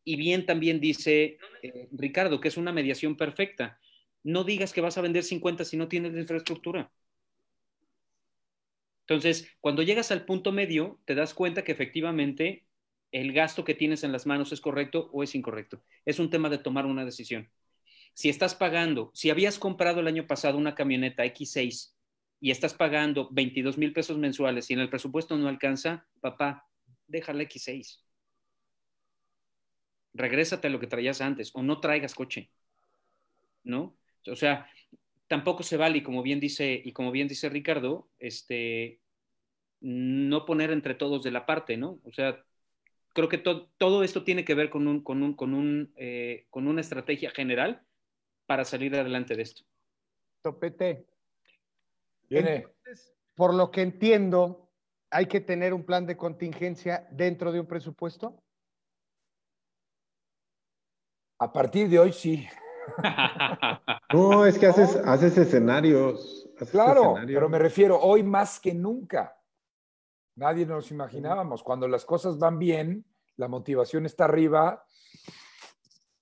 Y bien también dice eh, Ricardo, que es una mediación perfecta. No digas que vas a vender 50 si no tienes infraestructura. Entonces, cuando llegas al punto medio, te das cuenta que efectivamente el gasto que tienes en las manos es correcto o es incorrecto. Es un tema de tomar una decisión. Si estás pagando, si habías comprado el año pasado una camioneta X6 y estás pagando 22 mil pesos mensuales y en el presupuesto no alcanza, papá, déjala X6. Regrésate a lo que traías antes o no traigas coche. ¿No? O sea, tampoco se vale, y como bien dice, y como bien dice Ricardo, este, no poner entre todos de la parte, ¿no? O sea, creo que todo esto tiene que ver con, un, con, un, con, un, eh, con una estrategia general para salir adelante de esto. Topete. Entonces, por lo que entiendo, hay que tener un plan de contingencia dentro de un presupuesto. A partir de hoy, sí. no, es que haces, haces escenarios. claro, pero me refiero hoy más que nunca. Nadie nos imaginábamos. Cuando las cosas van bien, la motivación está arriba.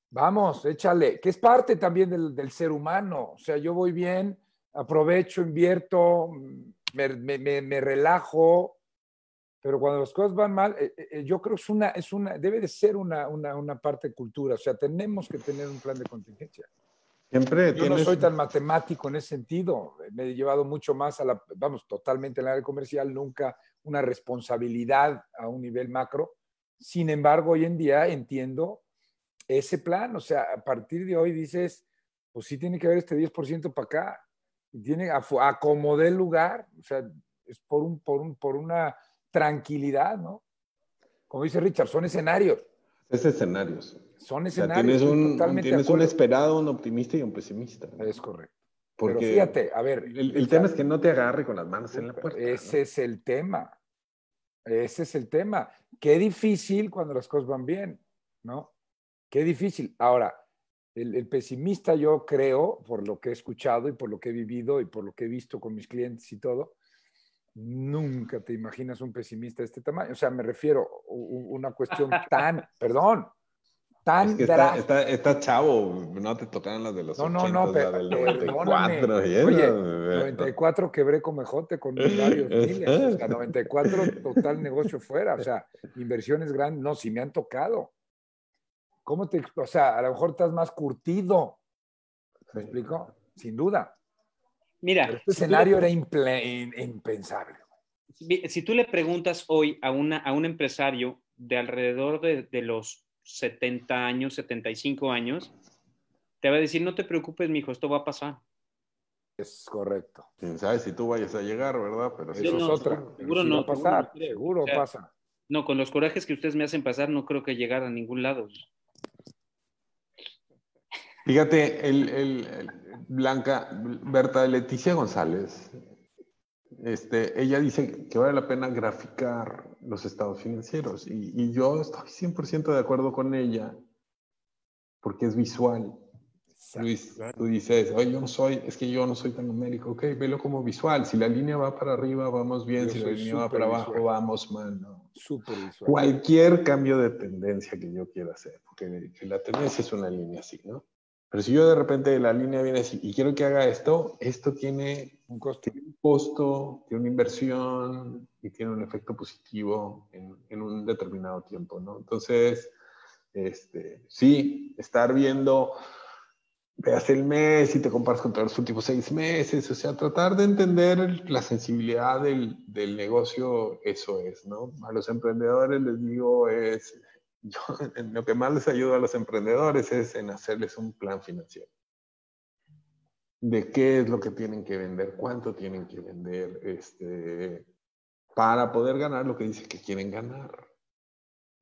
Vamos, échale, que es parte también del, ser humano. O sea, yo voy bien, aprovecho, invierto, me, relajo, pero cuando las cosas van mal, eh, eh, yo creo que es una, es una, debe de ser una, una, parte de cultura. O sea, tenemos que tener un plan de contingencia. Siempre Yo no soy tan matemático en ese sentido. Me he llevado mucho más a la, vamos, totalmente en la área comercial, nunca una responsabilidad a un nivel macro. Sin embargo, hoy en día entiendo ese plan. O sea, a partir de hoy dices, pues sí tiene que haber este 10% para acá. Y tiene a, acomodar el lugar. O sea, es por, un, por, un, por una tranquilidad, ¿no? Como dice Richard, son escenarios. Es escenarios. Son escenarios. tienes un, tienes un esperado, un optimista y un pesimista. Es correcto. Porque Pero fíjate, a ver. El, tema es que no te agarre con las manos en la puerta. Ese es el tema. Ese es el tema. Qué difícil cuando las cosas van bien, ¿no? Qué difícil. Ahora, el, pesimista yo creo, por lo que he escuchado y por lo que he vivido y por lo que he visto con mis clientes y todo, nunca te imaginas un pesimista de este tamaño. O sea, me refiero a una cuestión tan, perdón, tan está, chavo, no te tocaron las de los no, 80, no, no, pero, del 94. Oye, 94 quebré con mejote con varios miles, o sea, 94 total negocio fuera, o sea, inversiones grandes, no, si me han tocado. ¿Cómo te, o sea, a lo mejor estás más curtido, ¿me explico? Sin duda. Mira. este escenario era impensable. Si tú le preguntas hoy a, una, a un empresario de alrededor de, de los 70 años, 75 años, te va a decir, no te preocupes, mijo, esto va a pasar. Es correcto. Quién sabe si tú vayas a llegar, ¿verdad? Pero eso es otra. Seguro, no. Va a pasar, seguro, pasa. No, con los corajes que ustedes me hacen pasar, no creo que llegar a ningún lado. Fíjate, el, el, Blanca, Berta Leticia González, este, ella dice que vale la pena graficar los estados financieros y, yo estoy 100% de acuerdo con ella porque es visual. Luis, tú dices, oye, yo no soy, es que yo no soy tan numérico, ok, velo como visual. Si la línea va para arriba, vamos bien, si la línea va para abajo, vamos mal. ¿no? visual. Cualquier cambio de tendencia que yo quiera hacer, porque la tendencia es una línea así, ¿no? Pero si yo de repente la línea viene así y quiero que haga esto, esto tiene un costo, tiene un costo, tiene una inversión y tiene un efecto positivo en, en un determinado tiempo, ¿no? Entonces, este, sí, estar viendo, veas el mes y te comparas con todos los últimos seis meses, o sea, tratar de entender la sensibilidad del, del negocio, eso es, ¿no? A los emprendedores les digo es yo, lo que más les ayuda a los emprendedores es en hacerles un plan financiero. De qué es lo que tienen que vender, cuánto tienen que vender, este, para poder ganar lo que dicen que quieren ganar.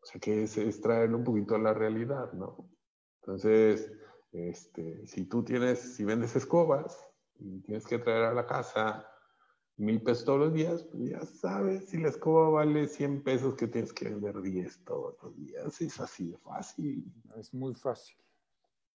O sea, que es, es traerlo un poquito a la realidad, ¿no? Entonces, este, si tú tienes, si vendes escobas y tienes que traer a la casa mil pesos todos los días, pues ya sabes, si la escoba vale 100 pesos, que tienes que vender 10 todos los días. Es así de fácil. Es muy fácil.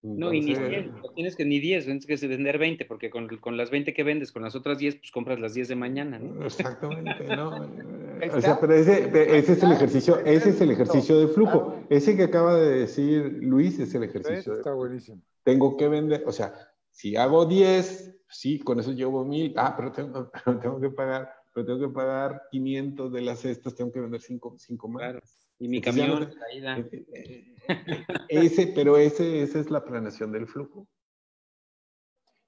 No, y ni 10, no tienes que ni 10, tienes que vender 20, porque con, con, las 20 que vendes, con las otras 10, pues compras las 10 de mañana, ¿no? Exactamente, ¿no? o sea, pero ese, ese, es el ejercicio, ese es el ejercicio de flujo. Ese que acaba de decir Luis es el ejercicio. Está buenísimo. Tengo que vender, o sea, si hago 10, sí, con eso llevo mil, ah, pero tengo, tengo que pagar, pero tengo que pagar 500 de las cestas, tengo que vender 5 cinco, más. Y mi camión, eh, eh, eh, ese, pero ese, esa es la planeación del flujo.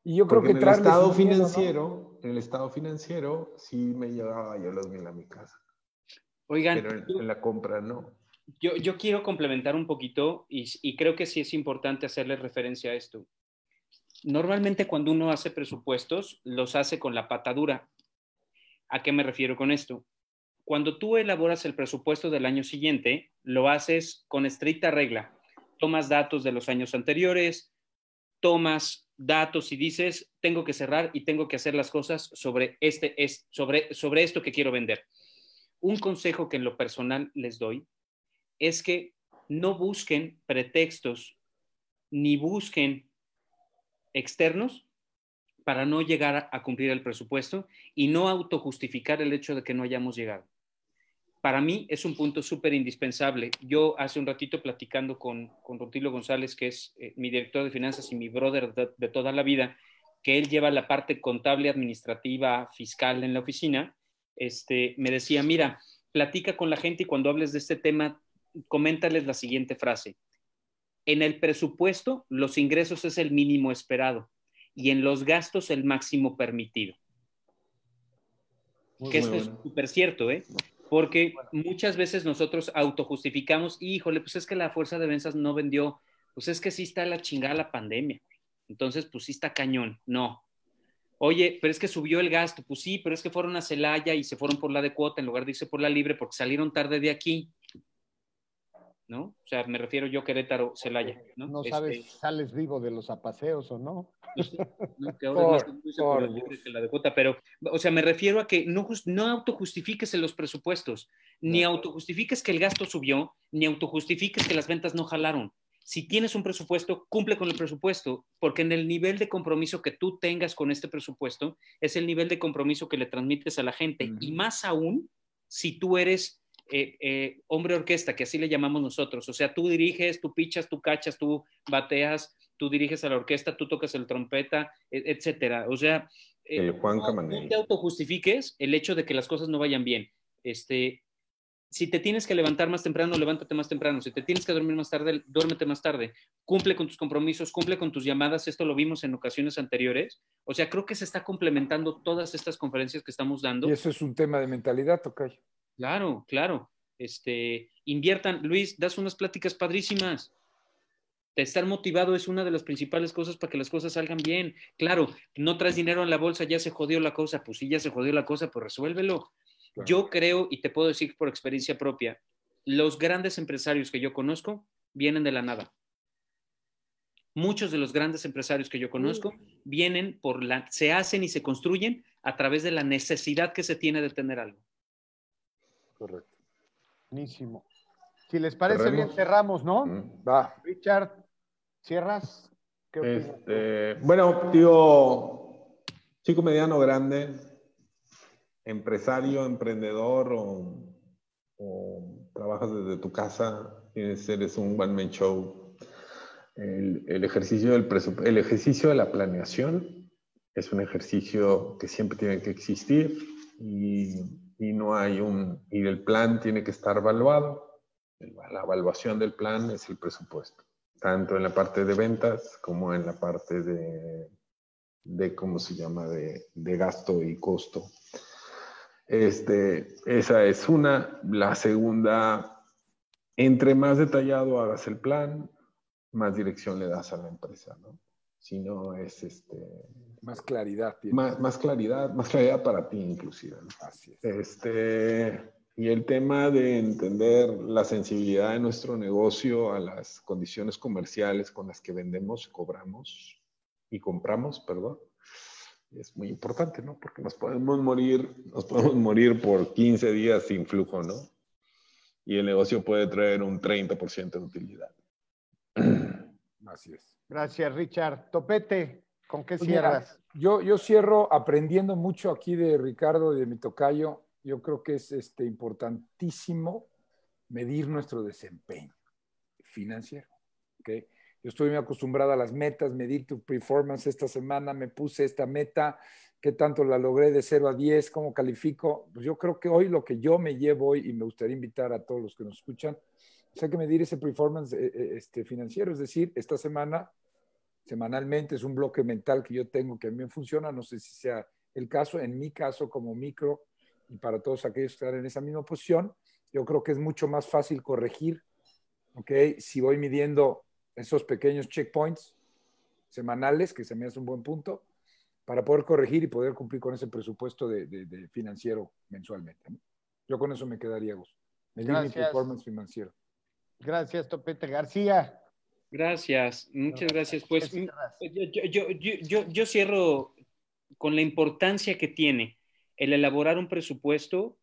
Y yo creo Porque que en el estado un miedo, ¿no? financiero, en el estado financiero, sí me llevaba yo los mil a mi casa. Oigan, Pero en, en la compra no. yo, yo quiero complementar un poquito y, y creo que sí es importante hacerle referencia a esto. Normalmente cuando uno hace presupuestos, los hace con la patadura. ¿A qué me refiero con esto? Cuando tú elaboras el presupuesto del año siguiente, lo haces con estricta regla. Tomas datos de los años anteriores, tomas datos y dices, tengo que cerrar y tengo que hacer las cosas sobre, este, es, sobre, sobre esto que quiero vender. Un consejo que en lo personal les doy es que no busquen pretextos ni busquen externos para no llegar a, cumplir el presupuesto y no autojustificar el hecho de que no hayamos llegado. Para mí es un punto súper indispensable. Yo hace un ratito platicando con, con Rutilio González, que es eh, mi director de finanzas y mi brother de, de toda la vida, que él lleva la parte contable, administrativa, fiscal en la oficina, este, me decía, mira, platica con la gente y cuando hables de este tema, coméntales la siguiente frase. En el presupuesto, los ingresos es el mínimo esperado y en los gastos el máximo permitido. Muy que esto bueno. es súper cierto, ¿eh? Porque muchas veces nosotros autojustificamos, híjole, pues es que la fuerza de ventas no vendió, pues es que sí está la chingada la pandemia. Entonces, pues sí está cañón. No. Oye, pero es que subió el gasto. Pues sí, pero es que fueron a Celaya y se fueron por la de cuota en lugar de irse por la libre porque salieron tarde de aquí. ¿No? O sea, me refiero yo Querétaro, Celaya. No, No Este, sabes si sales vivo de los apaseos o no. no sé, ¿no? que ahora Por- que la de pero, o sea, me refiero a que no, no autojustifiques en los presupuestos, ni autojustifiques que el gasto subió, ni autojustifiques que las ventas no jalaron. Si tienes un presupuesto, cumple con el presupuesto, porque en el nivel de compromiso que tú tengas con este presupuesto es el nivel de compromiso que le transmites a la gente. Y más aún si tú eres eh, eh, hombre orquesta, que así le llamamos nosotros. O sea, tú diriges, tú pichas, tú cachas, tú bateas, tú diriges a la orquesta, tú tocas el trompeta, e- etcétera. O sea, eh, El Juan no, Camaney. no te autojustifiques el hecho de que las cosas no vayan bien. Este, si te tienes que levantar más temprano, levántate más temprano. Si te tienes que dormir más tarde, duérmete más tarde. Cumple con tus compromisos, cumple con tus llamadas. Esto lo vimos en ocasiones anteriores. O sea, creo que se está complementando todas estas conferencias que estamos dando. Y eso es un tema de mentalidad, Tocayo. Claro, claro. Este, inviertan, Luis, das unas pláticas padrísimas. De estar motivado es una de las principales cosas para que las cosas salgan bien. Claro, no traes dinero en la bolsa, ya se jodió la cosa. Pues sí, ya se jodió la cosa, pues resuélvelo. Claro. Yo creo, y te puedo decir por experiencia propia, los grandes empresarios que yo conozco vienen de la nada. Muchos de los grandes empresarios que yo conozco vienen por la, se hacen y se construyen a través de la necesidad que se tiene de tener algo. Correcto. Buenísimo. Si les parece Cerremos. bien, cerramos, ¿no? Mm. Va. Richard, ¿cierras? ¿Qué opinas? Este, bueno, digo, chico mediano, grande, empresario, emprendedor o, o trabajas desde tu casa, tienes, eres un one man show. El, el ejercicio del el ejercicio de la planeación es un ejercicio que siempre tiene que existir y, y no hay un y el plan tiene que estar evaluado. La evaluación del plan es el presupuesto tanto en la parte de ventas como en la parte de, de ¿cómo se llama?, de, de gasto y costo. Este, esa es una. La segunda, entre más detallado hagas el plan, más dirección le das a la empresa, ¿no? Si no es este, Más claridad. tiene. más, más claridad, más claridad para ti inclusive. ¿no? Así es. Este, y el tema de entender la sensibilidad de nuestro negocio a las condiciones comerciales con las que vendemos, cobramos y compramos, perdón, es muy importante, ¿no? Porque nos podemos morir, nos podemos morir por 15 días sin flujo, ¿no? Y el negocio puede traer un 30% de utilidad. Así es. Gracias, Richard. Topete, ¿con qué Pues mira, cierras? Yo, yo cierro aprendiendo mucho aquí de Ricardo y de mi tocayo. Yo creo que es este, importantísimo medir nuestro desempeño financiero. ¿ok? Yo estoy muy acostumbrado a las metas, medir tu performance esta semana, me puse esta meta, qué tanto la logré de 0 a 10, cómo califico. Pues yo creo que hoy lo que yo me llevo hoy, y me gustaría invitar a todos los que nos escuchan, es hay que medir ese performance eh, eh, este, financiero. Es decir, esta semana semanalmente, es un bloque mental que yo tengo que a mí me funciona, no sé si sea el caso, en mi caso como micro y para todos aquellos que están en esa misma posición, yo creo que es mucho más fácil corregir, ¿ok? Si voy midiendo esos pequeños checkpoints semanales, que se me hace un buen punto, para poder corregir y poder cumplir con ese presupuesto de, de, financiero mensualmente. Yo con eso me quedaría, Gus. Medir mi performance financiero. Gracias, Topete García. Gracias, muchas gracias. Pues yo, yo, yo, yo, cierro con la importancia que tiene el elaborar un presupuesto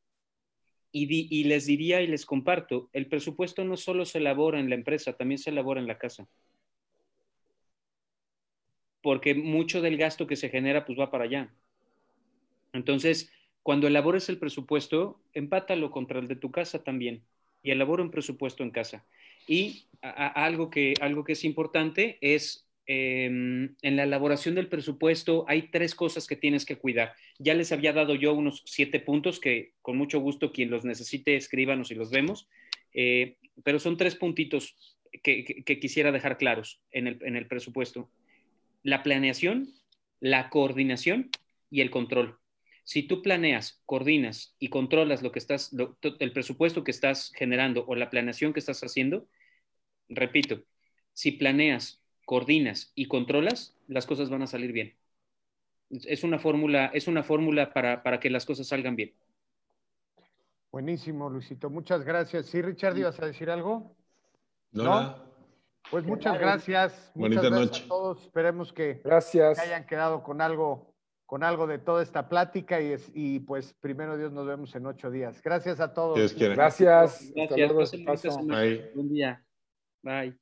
y, y, les diría y les comparto, el presupuesto no solo se elabora en la empresa, también se elabora en la casa. Porque mucho del gasto que se genera pues va para allá. Entonces, cuando elabores el presupuesto, empátalo contra el de tu casa también y elabora un presupuesto en casa. Y algo, que, algo que es importante es em, en la elaboración del presupuesto hay tres cosas que tienes que cuidar. Ya les había dado yo unos siete puntos que con mucho gusto quien los necesite escríbanos y los vemos, eh, pero son tres puntitos que, quisiera dejar claros en el, en el presupuesto. La planeación, la coordinación y el control. Si tú planeas, coordinas y controlas lo que estás, el presupuesto que estás generando o la planeación que estás haciendo, repito, si planeas, coordinas y controlas, las cosas van a salir bien. Es una fórmula, es una fórmula para, para que las cosas salgan bien. Buenísimo, Luisito. Muchas gracias. ¿Sí, Richard, ibas a decir algo? No. Pues muchas gracias. Bonita muchas gracias noche. a todos. Esperemos que, gracias. hayan quedado con algo, con algo de toda esta plática y, y pues primero Dios nos vemos en ocho días. Gracias a todos. Gracias. Gracias. Hasta luego. Buen día. Bye.